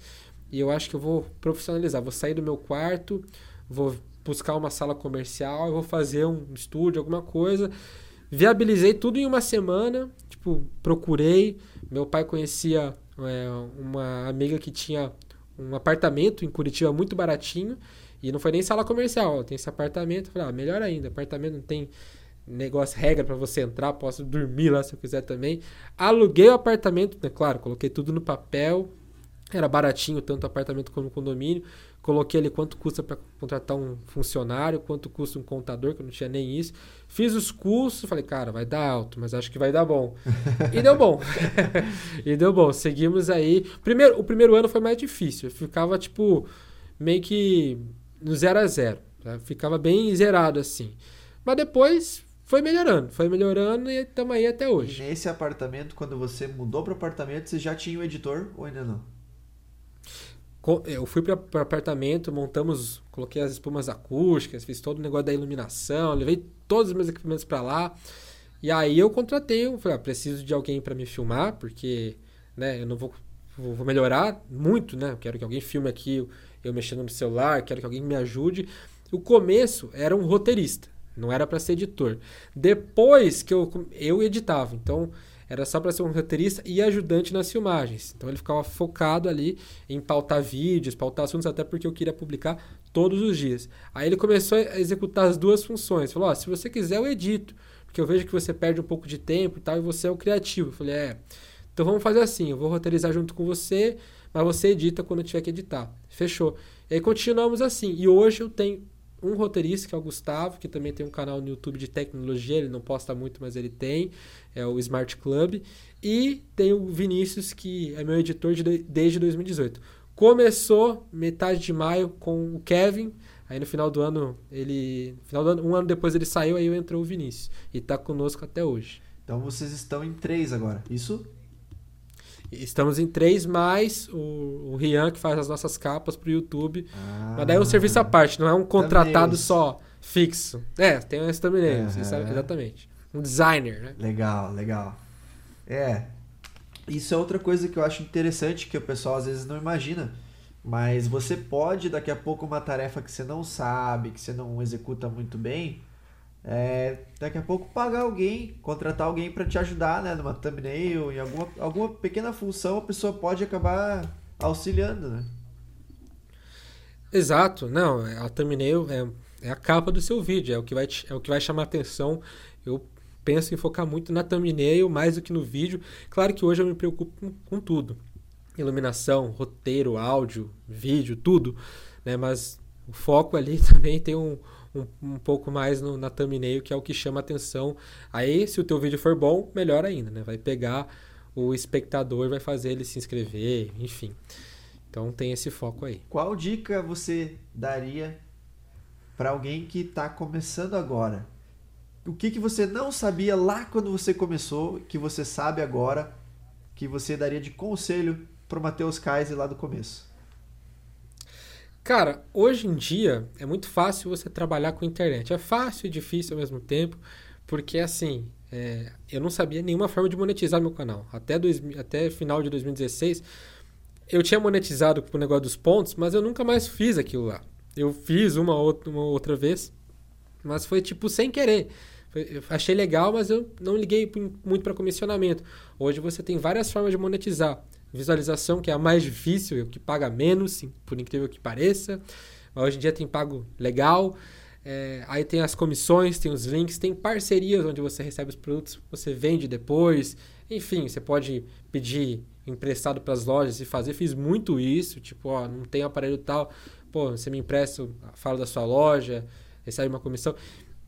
E eu acho que eu vou profissionalizar. Vou sair do meu quarto, vou buscar uma sala comercial, vou fazer um estúdio, alguma coisa. Viabilizei tudo em uma semana. Tipo, procurei. Meu pai conhecia é, uma amiga que tinha um apartamento em Curitiba muito baratinho. E não foi nem sala comercial, tem esse apartamento. Falei, ah, melhor ainda, apartamento não tem negócio, regra para você entrar, posso dormir lá se eu quiser também. Aluguei o apartamento, né, claro, coloquei tudo no papel, era baratinho, tanto apartamento como condomínio. Coloquei ali quanto custa para contratar um funcionário, quanto custa um contador, que eu não tinha nem isso. Fiz os cursos, falei, cara, vai dar alto, mas acho que vai dar bom. e deu bom. e deu bom. Seguimos aí. Primeiro, o primeiro ano foi mais difícil. Eu ficava, tipo, meio que no zero a zero. Tá? Ficava bem zerado assim. Mas depois foi melhorando, foi melhorando e estamos aí até hoje. E nesse apartamento, quando você mudou para o apartamento, você já tinha o um editor ou ainda não? Eu fui para o apartamento, montamos, coloquei as espumas acústicas, fiz todo o negócio da iluminação, levei todos os meus equipamentos para lá. E aí eu contratei, eu falei, ah, preciso de alguém para me filmar, porque né, eu não vou, vou melhorar muito, né? Eu quero que alguém filme aqui eu mexendo no celular, quero que alguém me ajude. O começo era um roteirista, não era para ser editor. Depois que eu, eu editava, então era só para ser um roteirista e ajudante nas filmagens. Então ele ficava focado ali em pautar vídeos, pautar assuntos, até porque eu queria publicar todos os dias. Aí ele começou a executar as duas funções. Falou: oh, se você quiser, eu edito, porque eu vejo que você perde um pouco de tempo e tal, e você é o criativo. Eu falei: é. Então vamos fazer assim: eu vou roteirizar junto com você, mas você edita quando tiver que editar. Fechou. E aí continuamos assim. E hoje eu tenho um roteirista, que é o Gustavo, que também tem um canal no YouTube de tecnologia, ele não posta muito, mas ele tem, é o Smart Club. E tem o Vinícius, que é meu editor de, desde 2018. Começou metade de maio com o Kevin, aí no final do ano, ele. Final do ano, um ano depois ele saiu, aí entrou o Vinícius. E está conosco até hoje. Então vocês estão em três agora, isso? Estamos em três mais o, o Rian que faz as nossas capas pro YouTube. Ah, Mas daí é um serviço à parte, não é um contratado só fixo. É, tem um thumbnail, uhum. exatamente. Um designer, né? Legal, legal. É. Isso é outra coisa que eu acho interessante que o pessoal às vezes não imagina. Mas você pode, daqui a pouco, uma tarefa que você não sabe, que você não executa muito bem, é, daqui a pouco pagar alguém, contratar alguém para te ajudar, né, numa thumbnail, em alguma, alguma pequena função, a pessoa pode acabar auxiliando, né? Exato, não, a thumbnail é, é a capa do seu vídeo, é o que vai, é o que vai chamar atenção. Eu penso em focar muito na thumbnail mais do que no vídeo. Claro que hoje eu me preocupo com, com tudo. Iluminação, roteiro, áudio, vídeo, tudo, né? Mas o foco ali também tem um, um, um pouco mais no, na thumbnail, que é o que chama atenção. Aí, se o teu vídeo for bom, melhor ainda, né? Vai pegar o espectador, vai fazer ele se inscrever, enfim. Então tem esse foco aí. Qual dica você daria para alguém que está começando agora? O que, que você não sabia lá quando você começou, que você sabe agora, que você daria de conselho para o Matheus Kaiser lá do começo? Cara, hoje em dia é muito fácil você trabalhar com internet. É fácil e difícil ao mesmo tempo, porque assim, é, eu não sabia nenhuma forma de monetizar meu canal. Até, dois, até final de 2016, eu tinha monetizado com o negócio dos pontos, mas eu nunca mais fiz aquilo lá. Eu fiz uma outra, uma outra vez, mas foi tipo sem querer. Eu achei legal, mas eu não liguei muito para comissionamento. Hoje você tem várias formas de monetizar. Visualização, que é a mais difícil, o que paga menos, por incrível que pareça. Mas hoje em dia tem pago legal. É, aí tem as comissões, tem os links, tem parcerias onde você recebe os produtos, você vende depois. Enfim, você pode pedir emprestado para as lojas e fazer. Fiz muito isso, tipo, ó, não tem aparelho tal, pô, você me empresta, fala da sua loja, recebe uma comissão.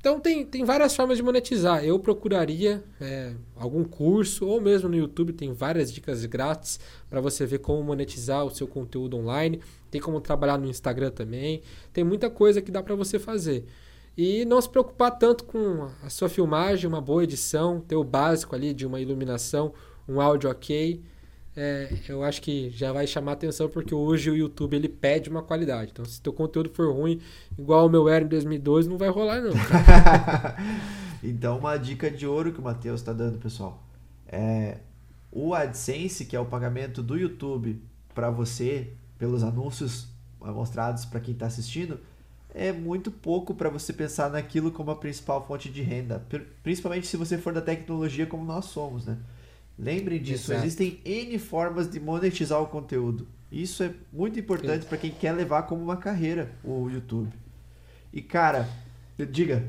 Então tem, tem várias formas de monetizar. Eu procuraria é, algum curso ou mesmo no YouTube tem várias dicas grátis para você ver como monetizar o seu conteúdo online. Tem como trabalhar no Instagram também. Tem muita coisa que dá para você fazer. E não se preocupar tanto com a sua filmagem, uma boa edição, ter o básico ali de uma iluminação, um áudio ok é, eu acho que já vai chamar atenção porque hoje o YouTube ele pede uma qualidade. Então, se teu conteúdo for ruim, igual o meu era em 2002, não vai rolar não. então, uma dica de ouro que o Matheus está dando, pessoal, é o AdSense, que é o pagamento do YouTube para você pelos anúncios mostrados para quem está assistindo, é muito pouco para você pensar naquilo como a principal fonte de renda, principalmente se você for da tecnologia como nós somos, né? Lembrem disso, Exato. existem N formas de monetizar o conteúdo. Isso é muito importante para quem quer levar como uma carreira o YouTube. E cara, diga,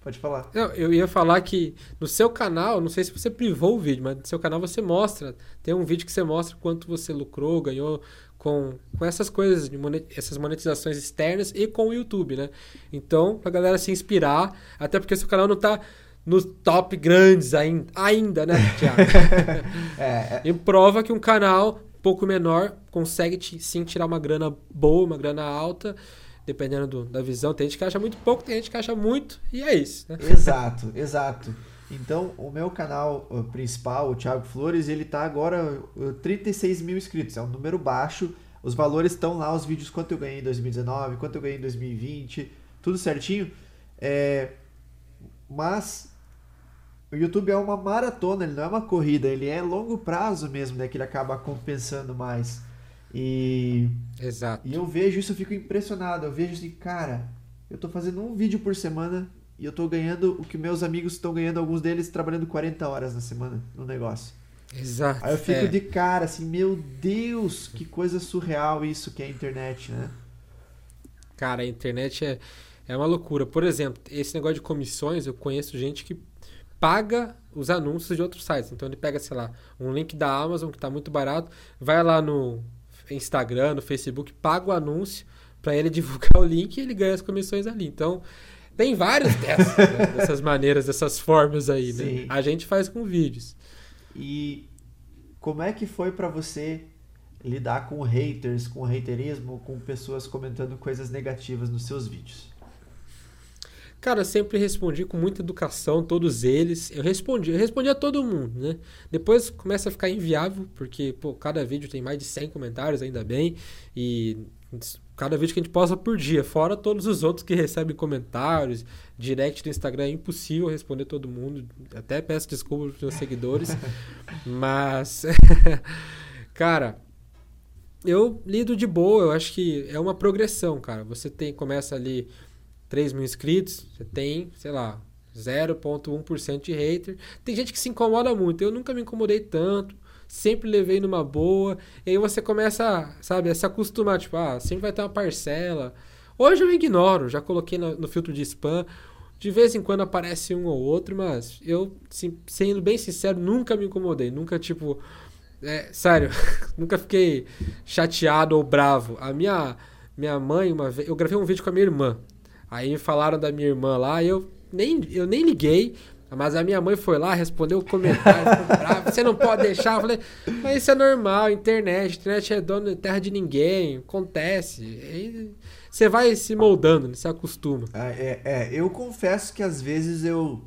pode falar. Não, eu ia falar que no seu canal, não sei se você privou o vídeo, mas no seu canal você mostra, tem um vídeo que você mostra quanto você lucrou, ganhou com, com essas coisas, essas monetizações externas e com o YouTube, né? Então, pra galera se inspirar, até porque seu canal não tá nos top grandes ainda, ainda né, Thiago? é, é. E prova que um canal um pouco menor consegue sim tirar uma grana boa, uma grana alta, dependendo do, da visão. Tem gente que acha muito pouco, tem gente que acha muito, e é isso. Né? Exato, exato. Então, o meu canal principal, o Thiago Flores, ele tá agora 36 mil inscritos. É um número baixo. Os valores estão lá, os vídeos, quanto eu ganhei em 2019, quanto eu ganhei em 2020, tudo certinho. É, mas o YouTube é uma maratona, ele não é uma corrida, ele é longo prazo mesmo, né? Que ele acaba compensando mais. E. Exato. E eu vejo isso, eu fico impressionado. Eu vejo assim, cara, eu tô fazendo um vídeo por semana e eu tô ganhando o que meus amigos estão ganhando, alguns deles trabalhando 40 horas na semana no negócio. Exato. Aí eu fico é. de cara, assim, meu Deus, que coisa surreal isso que é a internet, né? Cara, a internet é, é uma loucura. Por exemplo, esse negócio de comissões, eu conheço gente que paga os anúncios de outros sites. Então ele pega, sei lá, um link da Amazon que está muito barato, vai lá no Instagram, no Facebook, paga o anúncio para ele divulgar o link e ele ganha as comissões ali. Então tem vários dessas, né? dessas maneiras, dessas formas aí, né? A gente faz com vídeos. E como é que foi para você lidar com haters, com haterismo, com pessoas comentando coisas negativas nos seus vídeos? Cara, eu sempre respondi com muita educação, todos eles. Eu respondi, eu respondi a todo mundo, né? Depois começa a ficar inviável, porque, pô, cada vídeo tem mais de 100 comentários, ainda bem. E cada vídeo que a gente posta por dia, fora todos os outros que recebem comentários, direct no Instagram, é impossível responder todo mundo. Até peço desculpa para os meus seguidores. mas, cara, eu lido de boa, eu acho que é uma progressão, cara. Você tem, começa ali 3 mil inscritos, você tem, sei lá, 0,1% de hater. Tem gente que se incomoda muito. Eu nunca me incomodei tanto. Sempre levei numa boa. E aí você começa, sabe, a se acostumar. Tipo, ah, sempre vai ter uma parcela. Hoje eu ignoro. Já coloquei no, no filtro de spam. De vez em quando aparece um ou outro, mas eu, sendo bem sincero, nunca me incomodei. Nunca, tipo. É, sério, nunca fiquei chateado ou bravo. A minha, minha mãe, uma vez. Eu gravei um vídeo com a minha irmã. Aí falaram da minha irmã lá, eu nem, eu nem liguei. Mas a minha mãe foi lá, respondeu o comentário, bravo, você não pode deixar. Eu falei, mas isso é normal, internet, internet é dono de terra de ninguém, acontece. Aí você vai se moldando, né? se acostuma. Ah, é, é, eu confesso que às vezes eu.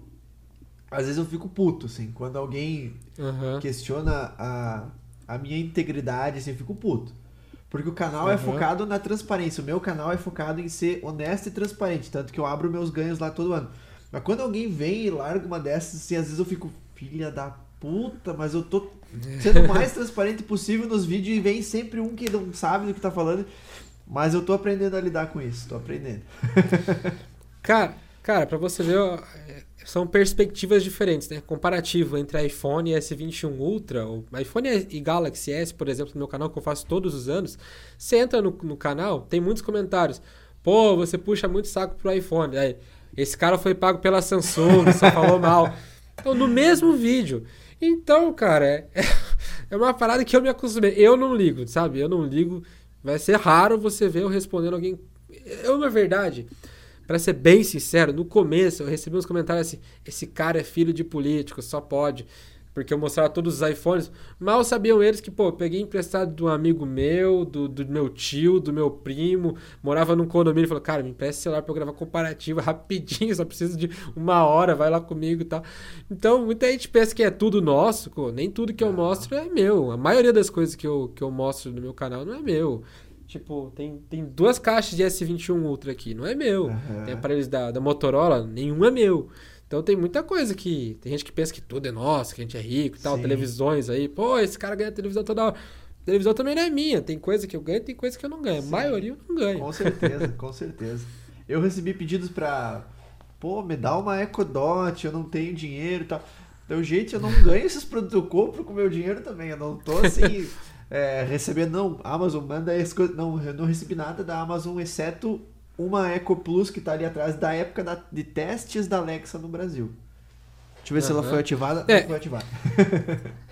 Às vezes eu fico puto, assim, quando alguém uhum. questiona a, a minha integridade, assim, eu fico puto. Porque o canal uhum. é focado na transparência. O meu canal é focado em ser honesto e transparente. Tanto que eu abro meus ganhos lá todo ano. Mas quando alguém vem e larga uma dessas, assim, às vezes eu fico, filha da puta, mas eu tô sendo o mais transparente possível nos vídeos e vem sempre um que não sabe do que tá falando. Mas eu tô aprendendo a lidar com isso, tô aprendendo. cara, cara, pra você ver, são perspectivas diferentes, né? Comparativo entre iPhone e S21 Ultra, o iPhone e Galaxy S, por exemplo, no meu canal que eu faço todos os anos. Você entra no, no canal, tem muitos comentários. Pô, você puxa muito saco pro iPhone. Aí, esse cara foi pago pela Samsung, só falou mal. Então, no mesmo vídeo. Então, cara, é, é uma parada que eu me acostumei. Eu não ligo, sabe? Eu não ligo. Vai ser raro você ver eu respondendo alguém. Eu, na verdade, para ser bem sincero, no começo eu recebi uns comentários assim: esse cara é filho de político, só pode porque eu mostrava todos os iPhones. Mal sabiam eles que, pô, peguei emprestado de um amigo meu, do, do meu tio, do meu primo, morava num condomínio e falou, cara, me empresta celular pra eu gravar comparativo rapidinho, só preciso de uma hora, vai lá comigo e tal. Então, muita gente pensa que é tudo nosso, pô, nem tudo que eu mostro é meu. A maioria das coisas que eu, que eu mostro no meu canal não é meu. Tipo, tem, tem duas caixas de S21 Ultra aqui, não é meu. Uhum. Tem aparelhos da, da Motorola, nenhum é meu. Então tem muita coisa que. Tem gente que pensa que tudo é nosso, que a gente é rico e tal, Sim. televisões aí. Pô, esse cara ganha televisão toda hora. televisão também não é minha. Tem coisa que eu ganho tem coisa que eu não ganho. Sim. A maioria eu não ganho. Com certeza, com certeza. Eu recebi pedidos pra. Pô, me dá uma EcoDot, eu não tenho dinheiro e tal. Então, gente, eu não ganho esses produtos, eu compro com meu dinheiro também. Eu não tô assim. é, não, Amazon manda esse Não, eu não recebi nada da Amazon, exceto uma Eco Plus que está ali atrás da época da, de testes da Alexa no Brasil. Deixa eu ver uhum. se ela foi ativada. É. Foi ativada.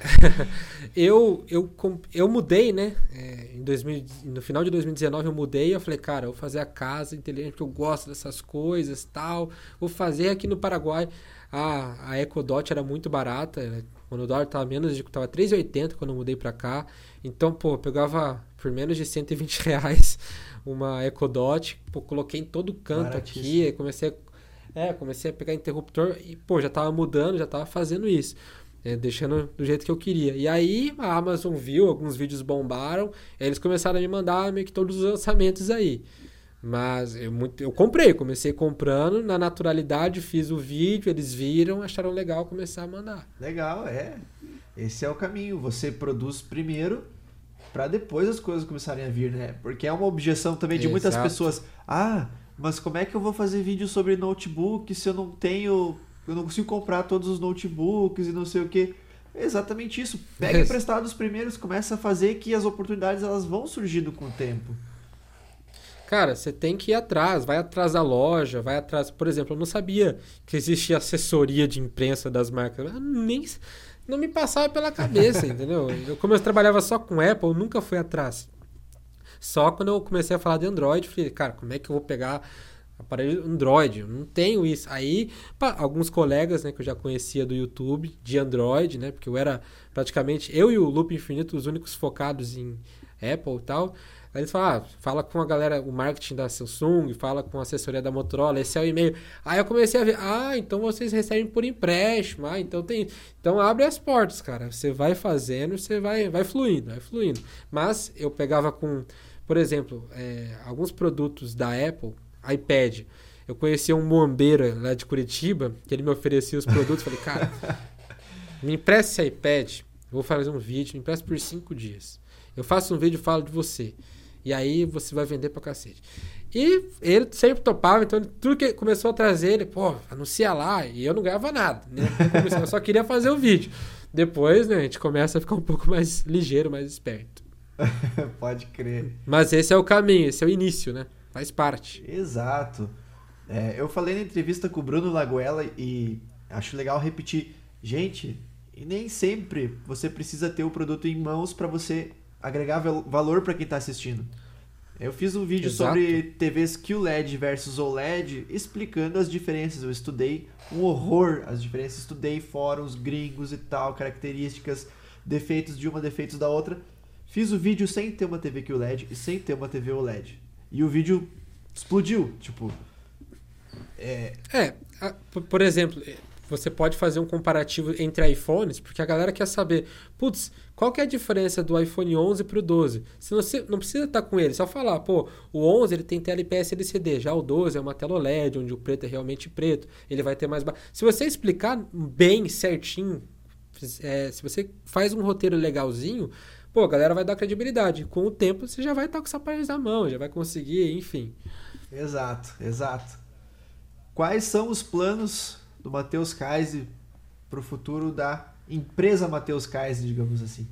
eu, eu, eu mudei, né? É, em 2000, no final de 2019 eu mudei. Eu falei, cara, eu vou fazer a casa inteligente porque eu gosto dessas coisas tal. Vou fazer aqui no Paraguai. A, a EcoDot era muito barata. Quando o dólar estava menos de. Tava 3,80 quando eu mudei para cá. Então, pô, eu pegava por menos de 120 reais uma EcoDot, pô, coloquei em todo canto aqui, comecei a, é, comecei a pegar interruptor e, pô, já tava mudando, já tava fazendo isso. É, deixando do jeito que eu queria. E aí a Amazon viu, alguns vídeos bombaram, eles começaram a me mandar meio que todos os lançamentos aí. Mas eu, muito, eu comprei, comecei comprando, na naturalidade, fiz o vídeo, eles viram, acharam legal começar a mandar. Legal, é. Esse é o caminho. Você produz primeiro para depois as coisas começarem a vir, né? Porque é uma objeção também de muitas pessoas. Ah, mas como é que eu vou fazer vídeo sobre notebook se eu não tenho, eu não consigo comprar todos os notebooks e não sei o que? É exatamente isso. Pega emprestado os primeiros, começa a fazer que as oportunidades elas vão surgindo com o tempo. Cara, você tem que ir atrás, vai atrás da loja, vai atrás. Por exemplo, eu não sabia que existia assessoria de imprensa das marcas. Eu nem não me passava pela cabeça, entendeu? Eu, como eu trabalhava só com Apple, eu nunca fui atrás. Só quando eu comecei a falar de Android, falei, cara, como é que eu vou pegar aparelho Android? Eu não tenho isso. Aí, pá, alguns colegas, né, que eu já conhecia do YouTube, de Android, né, porque eu era praticamente, eu e o Loop Infinito, os únicos focados em Apple e tal. Aí eles falam, ah, fala com a galera, o marketing da Samsung, fala com a assessoria da Motorola, esse é o e-mail. Aí eu comecei a ver, ah, então vocês recebem por empréstimo, ah, então tem. Então abre as portas, cara. Você vai fazendo, você vai, vai fluindo, vai fluindo. Mas eu pegava com, por exemplo, é, alguns produtos da Apple, iPad. Eu conhecia um moambeira lá de Curitiba, que ele me oferecia os produtos. falei, cara, me empresta esse iPad, vou fazer um vídeo, me empresta por cinco dias. Eu faço um vídeo e falo de você. E aí você vai vender pra cacete. E ele sempre topava, então tudo que começou a trazer, ele, pô, anuncia lá, e eu não ganhava nada, né? Eu só queria fazer o vídeo. Depois, né, a gente começa a ficar um pouco mais ligeiro, mais esperto. Pode crer. Mas esse é o caminho, esse é o início, né? Faz parte. Exato. É, eu falei na entrevista com o Bruno Lagoela e acho legal repetir. Gente, e nem sempre você precisa ter o produto em mãos para você agregar valor para quem está assistindo. Eu fiz um vídeo Exato. sobre TVs QLED versus OLED, explicando as diferenças. Eu estudei um horror as diferenças, estudei fóruns gringos e tal, características, defeitos de uma, defeitos da outra. Fiz o vídeo sem ter uma TV QLED e sem ter uma TV OLED. E o vídeo explodiu, tipo, é, É, por- exemplo, eh, você pode fazer um comparativo entre iPhones, porque a galera quer saber, putz, qual que é a diferença do iPhone 11 pro 12? Se você não precisa estar com ele, só falar, pô, o 11 ele tem tela IPS LCD, já o 12 é uma tela OLED, onde o preto é realmente preto, ele vai ter mais... Ba... Se você explicar bem, certinho, eh, se você faz um roteiro legalzinho, pô, a galera vai dar credibilidade. Com o tempo, você já vai estar com essa parte na mão, já vai conseguir, enfim. Exato, exato. Quais são os planos do Matheus Kaise para o futuro da empresa Matheus Kaise, digamos assim?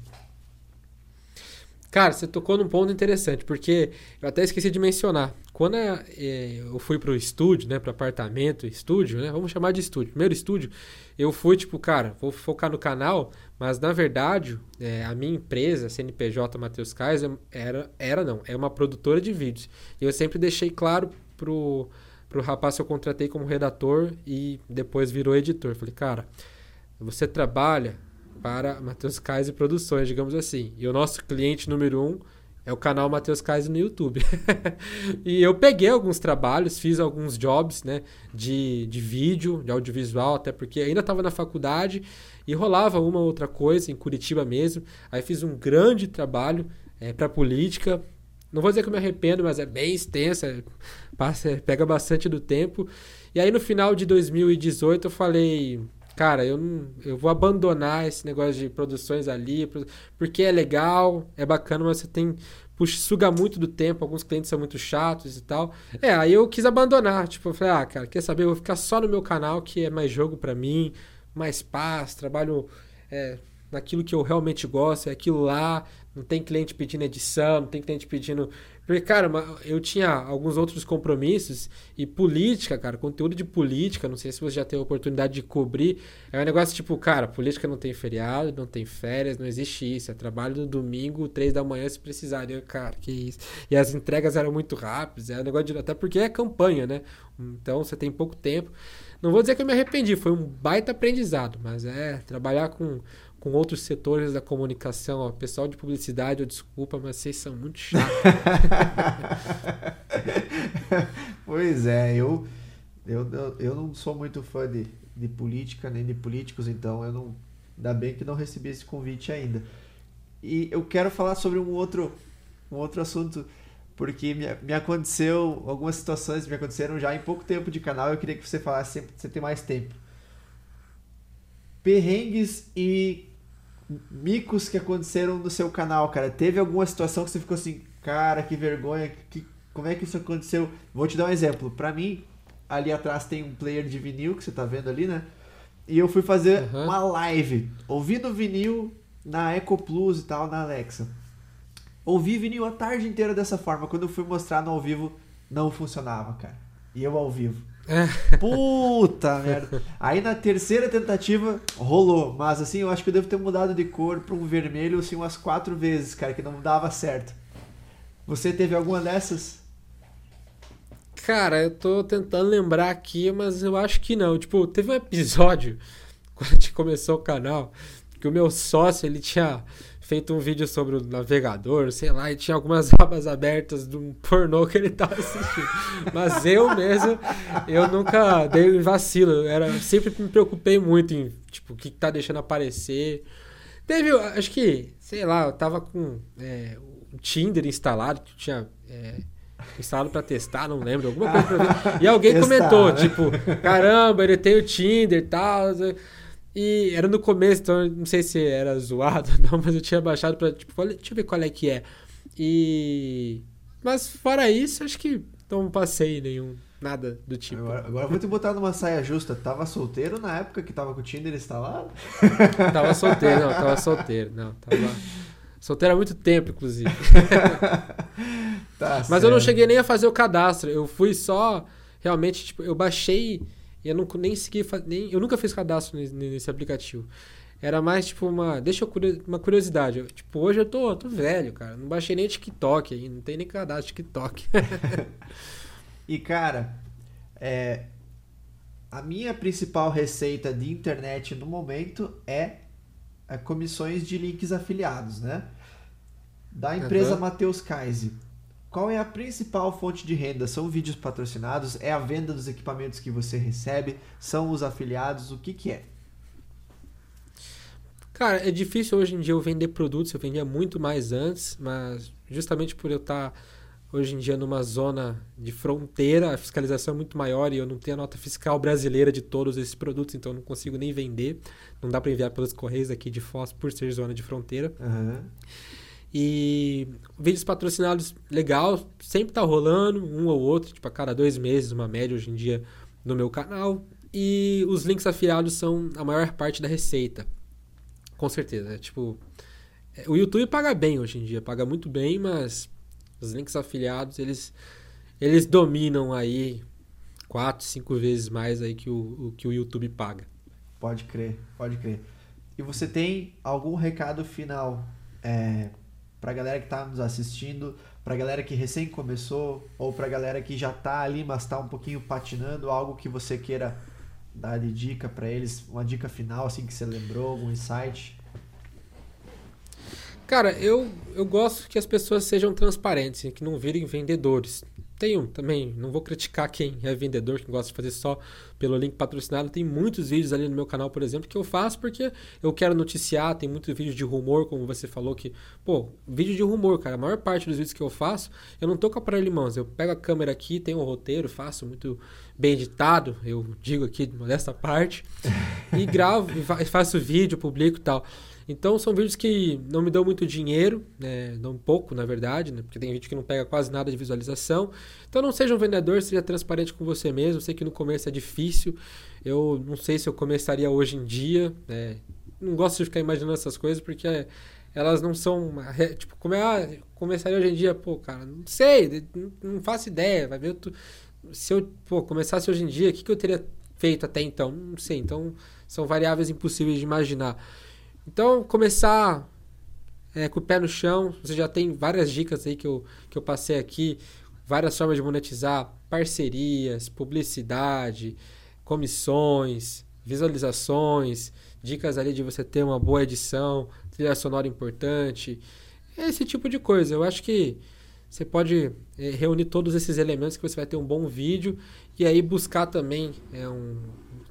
Cara, você tocou num ponto interessante, porque eu até esqueci de mencionar. Quando eh, eu fui pro estúdio, né, pro apartamento, estúdio, né, vamos chamar de estúdio. Primeiro estúdio, eu fui tipo, cara, vou focar no canal, mas na verdade, eh, a minha empresa, CNPJ Matheus Kaiser, era, era não, é uma produtora de vídeos. E eu sempre deixei claro pro, pro rapaz que eu contratei como redator e depois virou editor. Falei, cara, você trabalha para Matheus Kaiser Produções, digamos assim. E o nosso cliente número um é o canal Matheus Kaiser no YouTube. e eu peguei alguns trabalhos, fiz alguns jobs né, de, de vídeo, de audiovisual, até porque ainda estava na faculdade e rolava uma outra coisa em Curitiba mesmo. Aí fiz um grande trabalho é, para política. Não vou dizer que eu me arrependo, mas é bem extensa, passa, pega bastante do tempo. E aí no final de 2018 eu falei, cara, eu, eu vou abandonar esse negócio de produções ali, porque é legal, é bacana, mas você tem. Puxa, suga muito do tempo, alguns clientes são muito chatos e tal. É, aí eu quis abandonar. Tipo, eu falei, ah, cara, quer saber? Eu vou ficar só no meu canal, que é mais jogo para mim, mais paz, trabalho é, naquilo que eu realmente gosto, é aquilo lá. Não tem cliente pedindo edição, não tem cliente pedindo. Porque, cara, eu tinha alguns outros compromissos e política, cara, conteúdo de política, não sei se você já teve a oportunidade de cobrir. É um negócio tipo, cara, política não tem feriado, não tem férias, não existe isso. É trabalho no domingo, três da manhã se precisar. Eu, cara, que isso. E as entregas eram muito rápidas, é um negócio de. Até porque é campanha, né? Então você tem pouco tempo. Não vou dizer que eu me arrependi, foi um baita aprendizado, mas é trabalhar com com outros setores da comunicação. Ó, pessoal de publicidade, eu desculpa, mas vocês são muito chatos. pois é, eu, eu, eu não sou muito fã de, de política nem de políticos, então eu não. Ainda bem que não recebi esse convite ainda. E eu quero falar sobre um outro, um outro assunto, porque me, me aconteceu, algumas situações me aconteceram já em pouco tempo de canal, eu queria que você falasse você tem mais tempo. Perrengues e micos que aconteceram no seu canal, cara. Teve alguma situação que você ficou assim, cara, que vergonha, que, como é que isso aconteceu? Vou te dar um exemplo. Pra mim, ali atrás tem um player de vinil que você tá vendo ali, né? E eu fui fazer uhum. uma live, ouvindo vinil na Eco Plus e tal, na Alexa. Ouvi vinil a tarde inteira dessa forma. Quando eu fui mostrar no ao vivo, não funcionava, cara. E eu ao vivo. Puta merda. Aí na terceira tentativa rolou, mas assim, eu acho que eu devo ter mudado de cor para um vermelho assim umas quatro vezes, cara, que não dava certo. Você teve alguma dessas? Cara, eu tô tentando lembrar aqui, mas eu acho que não. Tipo, teve um episódio quando a gente começou o canal que o meu sócio, ele tinha feito um vídeo sobre o navegador, sei lá, e tinha algumas abas abertas de um pornô que ele tava assistindo. Mas eu mesmo, eu nunca dei vacilo. Eu era, sempre me preocupei muito em, tipo, o que tá deixando aparecer. Teve, acho que, sei lá, eu tava com é, o Tinder instalado, que tinha... É, instalado para testar, não lembro, alguma coisa pra ver. E alguém Testar, comentou, né? tipo, caramba, ele tem o Tinder e tal. E era no começo, então não sei se era zoado ou não, mas eu tinha baixado pra, tipo, deixa eu ver qual é que é. E. Mas fora isso, acho que não passei nenhum. Nada do tipo. Agora, agora vou te botar numa saia justa. Tava solteiro na época que tava com o Tinder instalado? tava solteiro, não, tava solteiro, não. Tava. Solteiro há muito tempo, inclusive. tá Mas certo. eu não cheguei nem a fazer o cadastro. Eu fui só. Realmente, tipo, eu baixei e eu não, nem segui. Nem, eu nunca fiz cadastro nesse, nesse aplicativo. Era mais tipo uma. Deixa eu uma curiosidade. Eu, tipo, hoje eu tô, tô velho, cara. Não baixei nem TikTok aí, não tem nem cadastro TikTok. e, cara, é, a minha principal receita de internet no momento é, é comissões de links afiliados, né? Da empresa uhum. Matheus Kaise. Qual é a principal fonte de renda? São vídeos patrocinados? É a venda dos equipamentos que você recebe? São os afiliados? O que, que é? Cara, é difícil hoje em dia eu vender produtos, eu vendia muito mais antes, mas justamente por eu estar tá hoje em dia numa zona de fronteira, a fiscalização é muito maior e eu não tenho a nota fiscal brasileira de todos esses produtos, então eu não consigo nem vender. Não dá para enviar pelos correios aqui de Foz por ser zona de fronteira. Uhum. E vídeos patrocinados, legal, sempre tá rolando, um ou outro, tipo a cada dois meses, uma média hoje em dia no meu canal. E os links afiliados são a maior parte da receita. Com certeza. É, tipo, é, o YouTube paga bem hoje em dia, paga muito bem, mas os links afiliados, eles, eles dominam aí quatro, cinco vezes mais aí que o, o, que o YouTube paga. Pode crer, pode crer. E você tem algum recado final é, para a galera que está nos assistindo, para a galera que recém começou ou para a galera que já está ali, mas está um pouquinho patinando, algo que você queira dar de dica para eles, uma dica final assim que você lembrou, algum insight? Cara, eu, eu gosto que as pessoas sejam transparentes, que não virem vendedores. Tenho também, não vou criticar quem é vendedor, que gosta de fazer só pelo link patrocinado. Tem muitos vídeos ali no meu canal, por exemplo, que eu faço porque eu quero noticiar. Tem muito vídeo de rumor, como você falou, que, pô, vídeo de rumor, cara. A maior parte dos vídeos que eu faço, eu não tô com aparelho em mãos. Eu pego a câmera aqui, tenho um roteiro, faço muito bem editado, eu digo aqui dessa parte, e gravo, e faço vídeo, publico e tal. Então são vídeos que não me dão muito dinheiro, né? Dão pouco, na verdade, né? Porque tem vídeo que não pega quase nada de visualização. Então não seja um vendedor, seja transparente com você mesmo. Eu sei que no começo é difícil. Eu não sei se eu começaria hoje em dia, né? Não gosto de ficar imaginando essas coisas porque elas não são. Tipo, como é, ah, começaria hoje em dia? Pô, cara, não sei, não faço ideia. Vai ver. Tu, se eu pô, começasse hoje em dia, o que, que eu teria feito até então? Não sei. Então, são variáveis impossíveis de imaginar. Então, começar é, com o pé no chão. Você já tem várias dicas aí que eu, que eu passei aqui, várias formas de monetizar, parcerias, publicidade, comissões, visualizações, dicas ali de você ter uma boa edição, trilha sonora importante, esse tipo de coisa. Eu acho que você pode é, reunir todos esses elementos que você vai ter um bom vídeo e aí buscar também é, um,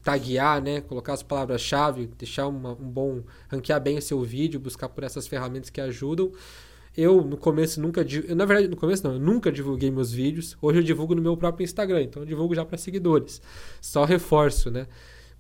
taguear, né? Colocar as palavras-chave, deixar uma, um bom. ranquear bem o seu vídeo, buscar por essas ferramentas que ajudam. Eu, no começo, nunca. Eu, na verdade, no começo não, eu nunca divulguei meus vídeos. Hoje eu divulgo no meu próprio Instagram, então eu divulgo já para seguidores. Só reforço, né?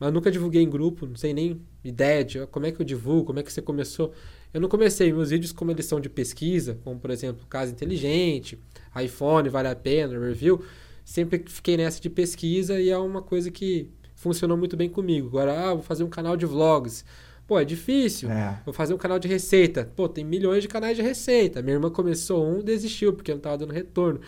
Mas nunca divulguei em grupo, não sei nem ideia de como é que eu divulgo, como é que você começou. Eu não comecei meus vídeos como eles são de pesquisa, como por exemplo, Casa Inteligente, iPhone, Vale a Pena, Review. Sempre fiquei nessa de pesquisa e é uma coisa que funcionou muito bem comigo. Agora, ah, vou fazer um canal de vlogs. Pô, é difícil. É. Vou fazer um canal de receita. Pô, tem milhões de canais de receita. Minha irmã começou um, desistiu porque não estava dando retorno.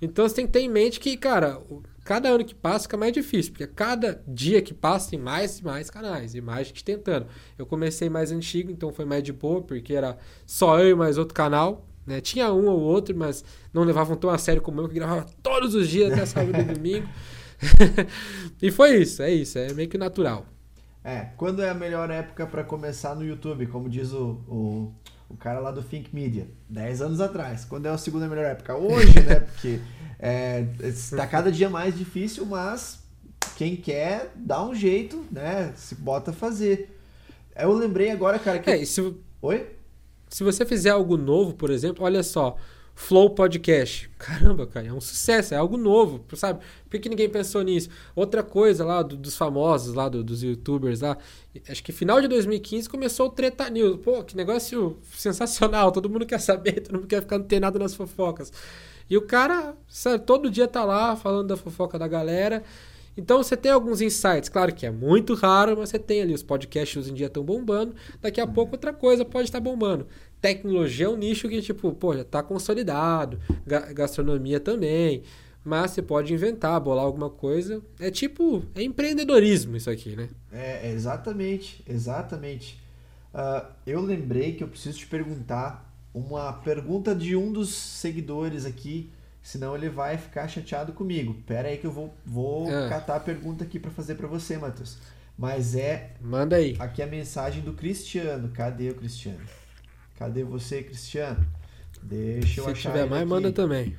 Então você tem que ter em mente que, cara, cada ano que passa fica mais difícil, porque cada dia que passa tem mais e mais canais e mais gente tentando. Eu comecei mais antigo, então foi mais de boa, porque era só eu e mais outro canal. Né? Tinha um ou outro, mas não levavam tão a sério como eu, que gravava todos os dias até sábado e domingo. e foi isso, é isso, é meio que natural. É, quando é a melhor época para começar no YouTube, como diz o, o, o, cara lá do Think Media, 10 anos atrás. Quando é a segunda melhor época? Hoje, né? Porque é, está cada dia mais difícil, mas quem quer dá um jeito, né? Se bota a fazer. Eu lembrei agora, cara, que. É, se... Oi? Se você fizer algo novo, por exemplo, olha só. Flow Podcast. Caramba, cara, é um sucesso, é algo novo, sabe? Por que ninguém pensou nisso? Outra coisa lá do, dos famosos, lá do, dos youtubers lá, acho que final de 2015 começou o Treta News. Pô, que negócio sensacional, todo mundo quer saber, todo mundo quer ficar antenado nas fofocas. E o cara, sabe, todo dia tá lá falando da fofoca da galera. Então você tem alguns insights, claro que é muito raro, mas você tem ali os podcasts hoje em dia estão bombando, daqui a pouco outra coisa pode estar bombando. Tecnologia é um nicho que, tipo, pô, já está consolidado, gastronomia também, mas você pode inventar, bolar alguma coisa. É tipo, é empreendedorismo isso aqui, né? É, exatamente, exatamente. Uh, eu lembrei que eu preciso te perguntar uma pergunta de um dos seguidores aqui, senão ele vai ficar chateado comigo. Pera aí que eu vou, vou ah. catar a pergunta aqui para fazer para você, Matheus. Mas é. Manda aí. Aqui a mensagem do Cristiano. Cadê o Cristiano? Cadê você, Cristiano? Deixa eu Se achar. Se tiver mais, aqui. manda também.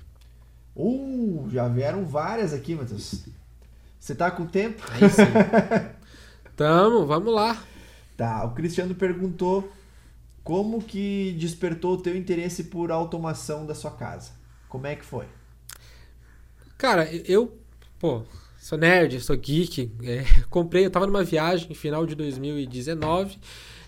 Uh, já vieram várias aqui, Matheus. Você tá com tempo? Aí sim. Tamo, vamos lá. Tá, o Cristiano perguntou como que despertou o teu interesse por automação da sua casa. Como é que foi? Cara, eu, pô, sou nerd, sou geek. É, comprei, eu tava numa viagem final de 2019.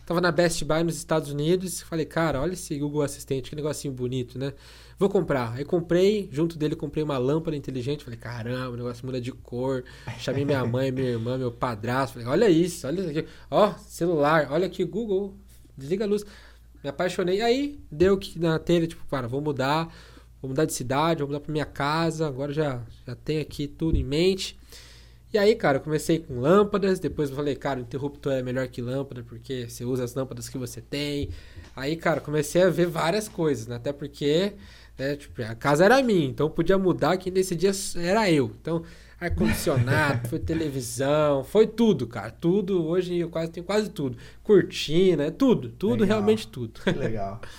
Tava na Best Buy nos Estados Unidos. Falei, cara, olha esse Google Assistente, que negocinho bonito, né? Vou comprar. Aí comprei, junto dele comprei uma lâmpada inteligente. Falei, caramba, o negócio muda de cor. Chamei minha mãe, minha irmã, meu padrasto. Falei, olha isso, olha isso aqui. Ó, celular, olha aqui, Google, desliga a luz. Me apaixonei. Aí deu que na telha, tipo, cara, vou mudar, vou mudar de cidade, vou mudar pra minha casa. Agora já, já tenho aqui tudo em mente. E aí, cara, eu comecei com lâmpadas, depois eu falei, cara, interruptor é melhor que lâmpada, porque você usa as lâmpadas que você tem. Aí, cara, comecei a ver várias coisas, né? Até porque né? Tipo, a casa era minha, então podia mudar, quem decidia era eu. Então, ar-condicionado, foi televisão, foi tudo, cara. Tudo, hoje eu quase tenho quase tudo. Cortina, é tudo, tudo, legal. realmente tudo. Que legal.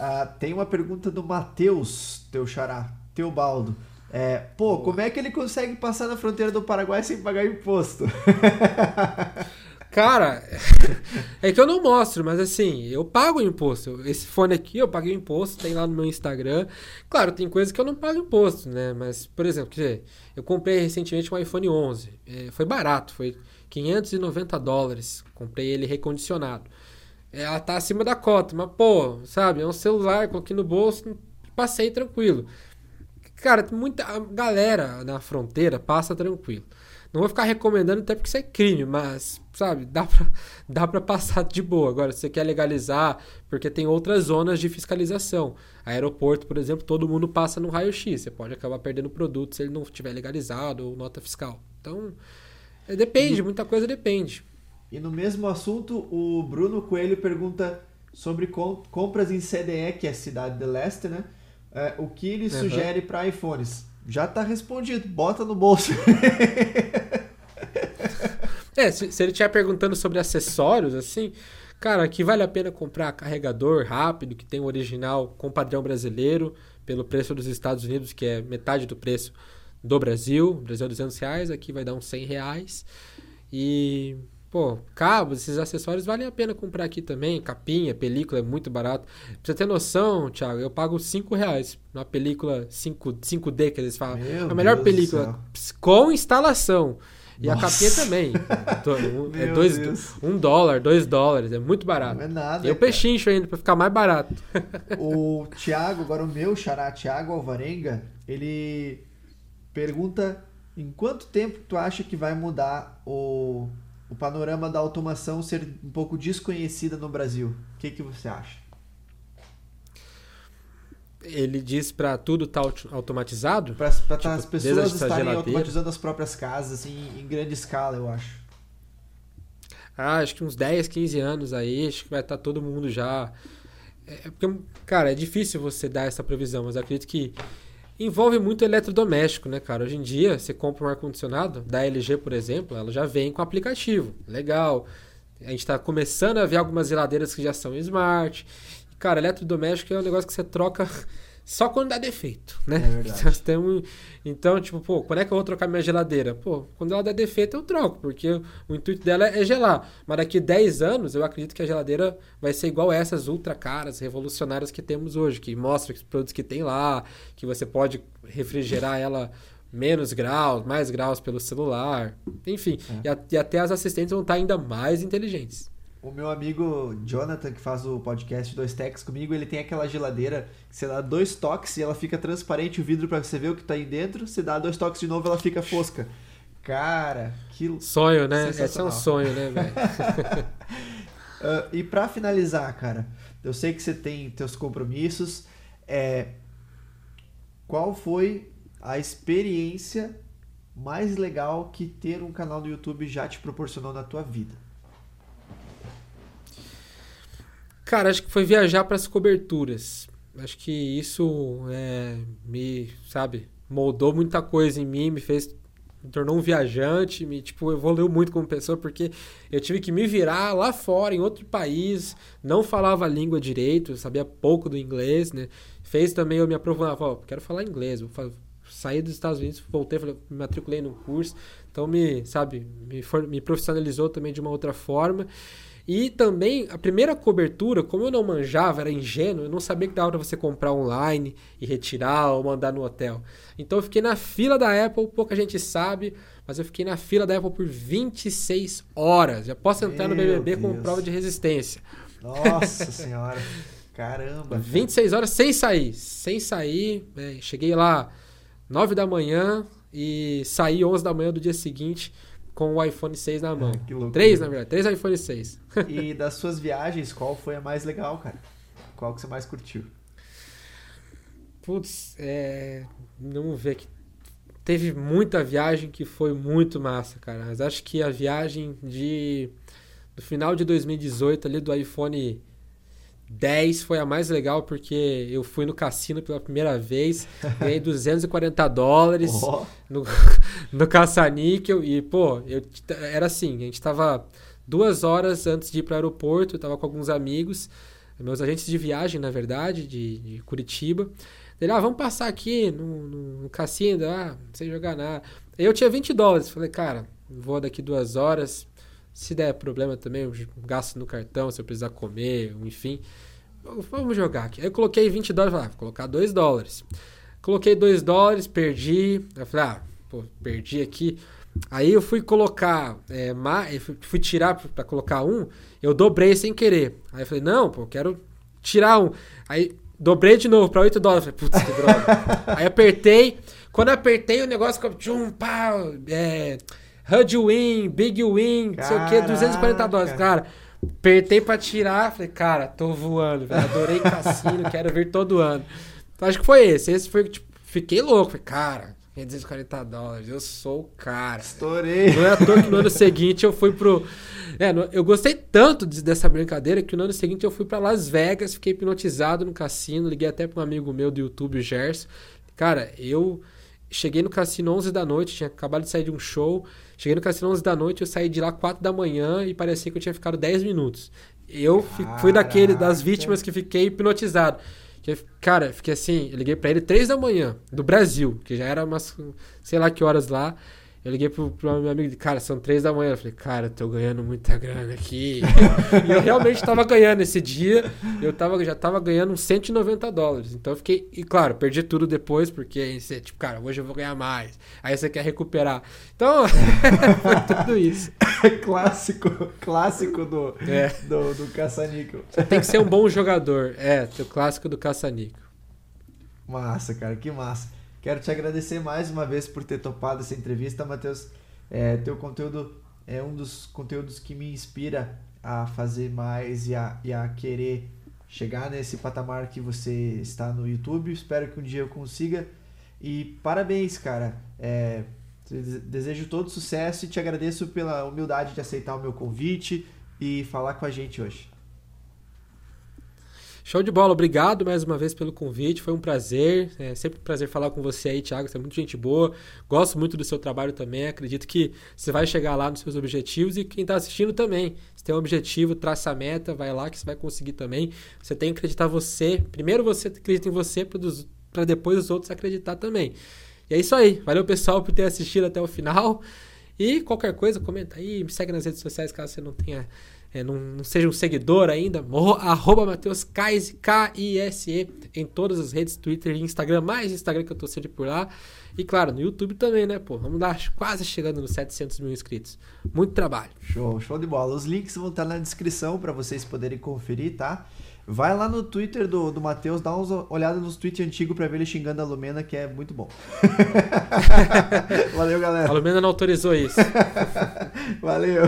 Uh, tem uma pergunta do Matheus, teu xará, Teobaldo. É, pô, como é que ele consegue passar na fronteira do Paraguai sem pagar imposto? Cara, é que eu não mostro, mas assim, eu pago imposto. Esse fone aqui eu paguei imposto, tem lá no meu Instagram. Claro, tem coisas que eu não pago imposto, né? Mas, por exemplo, eu comprei recentemente um iPhone 11. É, foi barato, foi 590 dólares. Comprei ele recondicionado. É, ela tá acima da cota, mas pô, sabe? É um celular, coloquei no bolso, passei tranquilo. Cara, muita galera na fronteira passa tranquilo. Não vou ficar recomendando até porque isso é crime, mas, sabe, dá pra, dá pra passar de boa. Agora, se você quer legalizar, porque tem outras zonas de fiscalização. Aeroporto, por exemplo, todo mundo passa no raio-x. Você pode acabar perdendo produto se ele não tiver legalizado ou nota fiscal. Então, é, depende, muita coisa depende. E no mesmo assunto, o Bruno Coelho pergunta sobre compras em CDE, que é a cidade de Leste, né? É, o que ele uhum. sugere para iPhones? Já tá respondido, bota no bolso. é, se, se ele estiver perguntando sobre acessórios, assim, cara, aqui vale a pena comprar carregador rápido, que tem o original com padrão brasileiro, pelo preço dos Estados Unidos, que é metade do preço do Brasil. O Brasil é 200 reais, aqui vai dar uns 100 reais. E Pô, cabos, esses acessórios valem a pena comprar aqui também. Capinha, película é muito barato. Pra você ter noção, Thiago, eu pago 5 reais na película 5, 5D que eles falam. Meu a melhor Deus película com instalação. E Nossa. a capinha também. é dois, um dólar, dois dólares. É muito barato. Não é nada. E o pechincho ainda, pra ficar mais barato. o Thiago, agora o meu xará, Thiago Alvarenga, ele pergunta em quanto tempo tu acha que vai mudar o o panorama da automação ser um pouco desconhecida no Brasil. O que, que você acha? Ele diz para tudo estar tá automatizado? Para tá tipo, as pessoas estarem automatizando as próprias casas assim, em grande escala, eu acho. Ah, acho que uns 10, 15 anos aí, acho que vai estar tá todo mundo já. É, é, porque, cara, é difícil você dar essa previsão, mas acredito que envolve muito eletrodoméstico, né, cara? Hoje em dia, você compra um ar-condicionado da LG, por exemplo, ela já vem com aplicativo. Legal. A gente está começando a ver algumas geladeiras que já são smart. Cara, eletrodoméstico é um negócio que você troca só quando dá defeito, né? É verdade. Então, então, tipo, pô, quando é que eu vou trocar minha geladeira? Pô, quando ela dá defeito eu troco, porque o intuito dela é gelar. Mas daqui 10 anos eu acredito que a geladeira vai ser igual essas ultra caras, revolucionárias que temos hoje, que mostra os produtos que tem lá, que você pode refrigerar ela menos graus, mais graus pelo celular, enfim. É. E, e até as assistentes vão estar ainda mais inteligentes. O meu amigo Jonathan, que faz o podcast Dois Techs comigo, ele tem aquela geladeira que você dá dois toques e ela fica transparente o vidro para você ver o que tá aí dentro. Você dá dois toques de novo ela fica fosca. Cara, que sonho, né? Esse é um sonho, né, velho? uh, e para finalizar, cara, eu sei que você tem teus compromissos. É, qual foi a experiência mais legal que ter um canal no YouTube já te proporcionou na tua vida? Cara, acho que foi viajar para as coberturas. Acho que isso é, me, sabe, moldou muita coisa em mim, me fez me tornou um viajante, me tipo evoluiu muito como pessoa porque eu tive que me virar lá fora em outro país, não falava a língua direito, sabia pouco do inglês, né? Fez também eu me aprofundar, ó, quero falar inglês, vou sair dos Estados Unidos, voltei, falei, me matriculei no curso, então me, sabe, me, for, me profissionalizou também de uma outra forma. E também, a primeira cobertura, como eu não manjava, era ingênuo, eu não sabia que dava para você comprar online e retirar ou mandar no hotel. Então eu fiquei na fila da Apple, pouca gente sabe, mas eu fiquei na fila da Apple por 26 horas. Já posso entrar Meu no BBB Deus. com prova de resistência. Nossa senhora, caramba. 26 horas sem sair, sem sair. É, cheguei lá 9 da manhã e saí 11 da manhã do dia seguinte com o iPhone 6 na mão. que. Três, na verdade. Três iPhone 6. e das suas viagens, qual foi a mais legal, cara? Qual que você mais curtiu? Putz, é... Vamos ver aqui. Teve muita viagem que foi muito massa, cara. Mas acho que a viagem de... Do final de 2018, ali do iPhone 10 foi a mais legal porque eu fui no cassino pela primeira vez, ganhei 240 dólares oh. no, no caça-níquel e, pô, eu, era assim, a gente tava duas horas antes de ir para o aeroporto, eu tava com alguns amigos, meus agentes de viagem, na verdade, de, de Curitiba. Ele, ah, vamos passar aqui no, no, no cassino, ah, não sei jogar nada. Eu tinha 20 dólares, falei, cara, vou daqui duas horas, se der problema também, eu gasto no cartão, se eu precisar comer, enfim. Vamos jogar aqui. Aí eu coloquei 20 dólares, falei, ah, vou colocar 2 dólares. Coloquei 2 dólares, perdi. Eu falei, ah, pô, perdi aqui. Aí eu fui colocar, é, fui, fui tirar para colocar um, eu dobrei sem querer. Aí eu falei, não, pô, eu quero tirar um. Aí dobrei de novo para 8 dólares. Falei, putz, que droga. Aí apertei. Quando apertei, o negócio ficou, tchum, pá, é, HUD win, big win, não sei o que, 240 dólares. Cara, apertei pra tirar, falei, cara, tô voando, velho, adorei cassino, quero vir todo ano. Então acho que foi esse. Esse foi, tipo, fiquei louco, falei, cara, 240 dólares, eu sou o cara. Estourei. Não é à toa que no ano seguinte eu fui pro. É, eu gostei tanto dessa brincadeira que no ano seguinte eu fui para Las Vegas, fiquei hipnotizado no cassino, liguei até para um amigo meu do YouTube, o Gerson. Cara, eu cheguei no cassino 11 da noite, tinha acabado de sair de um show. Cheguei no cassino 11 da noite, eu saí de lá 4 da manhã e parecia que eu tinha ficado 10 minutos. Eu Caraca. fui daquele das vítimas que fiquei hipnotizado. Que, cara, fiquei assim, eu liguei para ele 3 da manhã, do Brasil, que já era umas, sei lá que horas lá. Eu liguei pro, pro meu amigo, cara, são três da manhã. Eu falei, cara, eu tô ganhando muita grana aqui. e eu realmente tava ganhando esse dia. Eu tava, já tava ganhando uns 190 dólares. Então eu fiquei. E claro, perdi tudo depois, porque aí você, tipo, cara, hoje eu vou ganhar mais. Aí você quer recuperar. Então, foi tudo isso. clássico, clássico do, é. do, do caça-níquel. Você tem que ser um bom jogador. É, o clássico do caça-níquel. Massa, cara, que massa. Quero te agradecer mais uma vez por ter topado essa entrevista, Matheus. É, teu conteúdo é um dos conteúdos que me inspira a fazer mais e a, e a querer chegar nesse patamar que você está no YouTube. Espero que um dia eu consiga. E parabéns, cara. É, desejo todo sucesso e te agradeço pela humildade de aceitar o meu convite e falar com a gente hoje. Show de bola, obrigado mais uma vez pelo convite, foi um prazer, é sempre um prazer falar com você aí, Thiago, você é muito gente boa, gosto muito do seu trabalho também, acredito que você vai chegar lá nos seus objetivos e quem está assistindo também, se tem um objetivo, traça a meta, vai lá que você vai conseguir também, você tem que acreditar você, primeiro você acredita em você para depois os outros acreditar também. E é isso aí, valeu pessoal por ter assistido até o final. E qualquer coisa, comenta aí, me segue nas redes sociais caso você não tenha é, não, não, seja um seguidor ainda, arroba Matheus Kaise, K-I-S-E, em todas as redes, Twitter e Instagram, mais Instagram que eu tô sempre por lá. E claro, no YouTube também, né, pô? Vamos dar quase chegando nos 700 mil inscritos. Muito trabalho. Show, show de bola. Os links vão estar na descrição para vocês poderem conferir, tá? Vai lá no Twitter do, do Matheus, dá uma olhada nos tweets antigos pra ver ele xingando a Lumena, que é muito bom. Valeu, galera. A Lumena não autorizou isso. Valeu.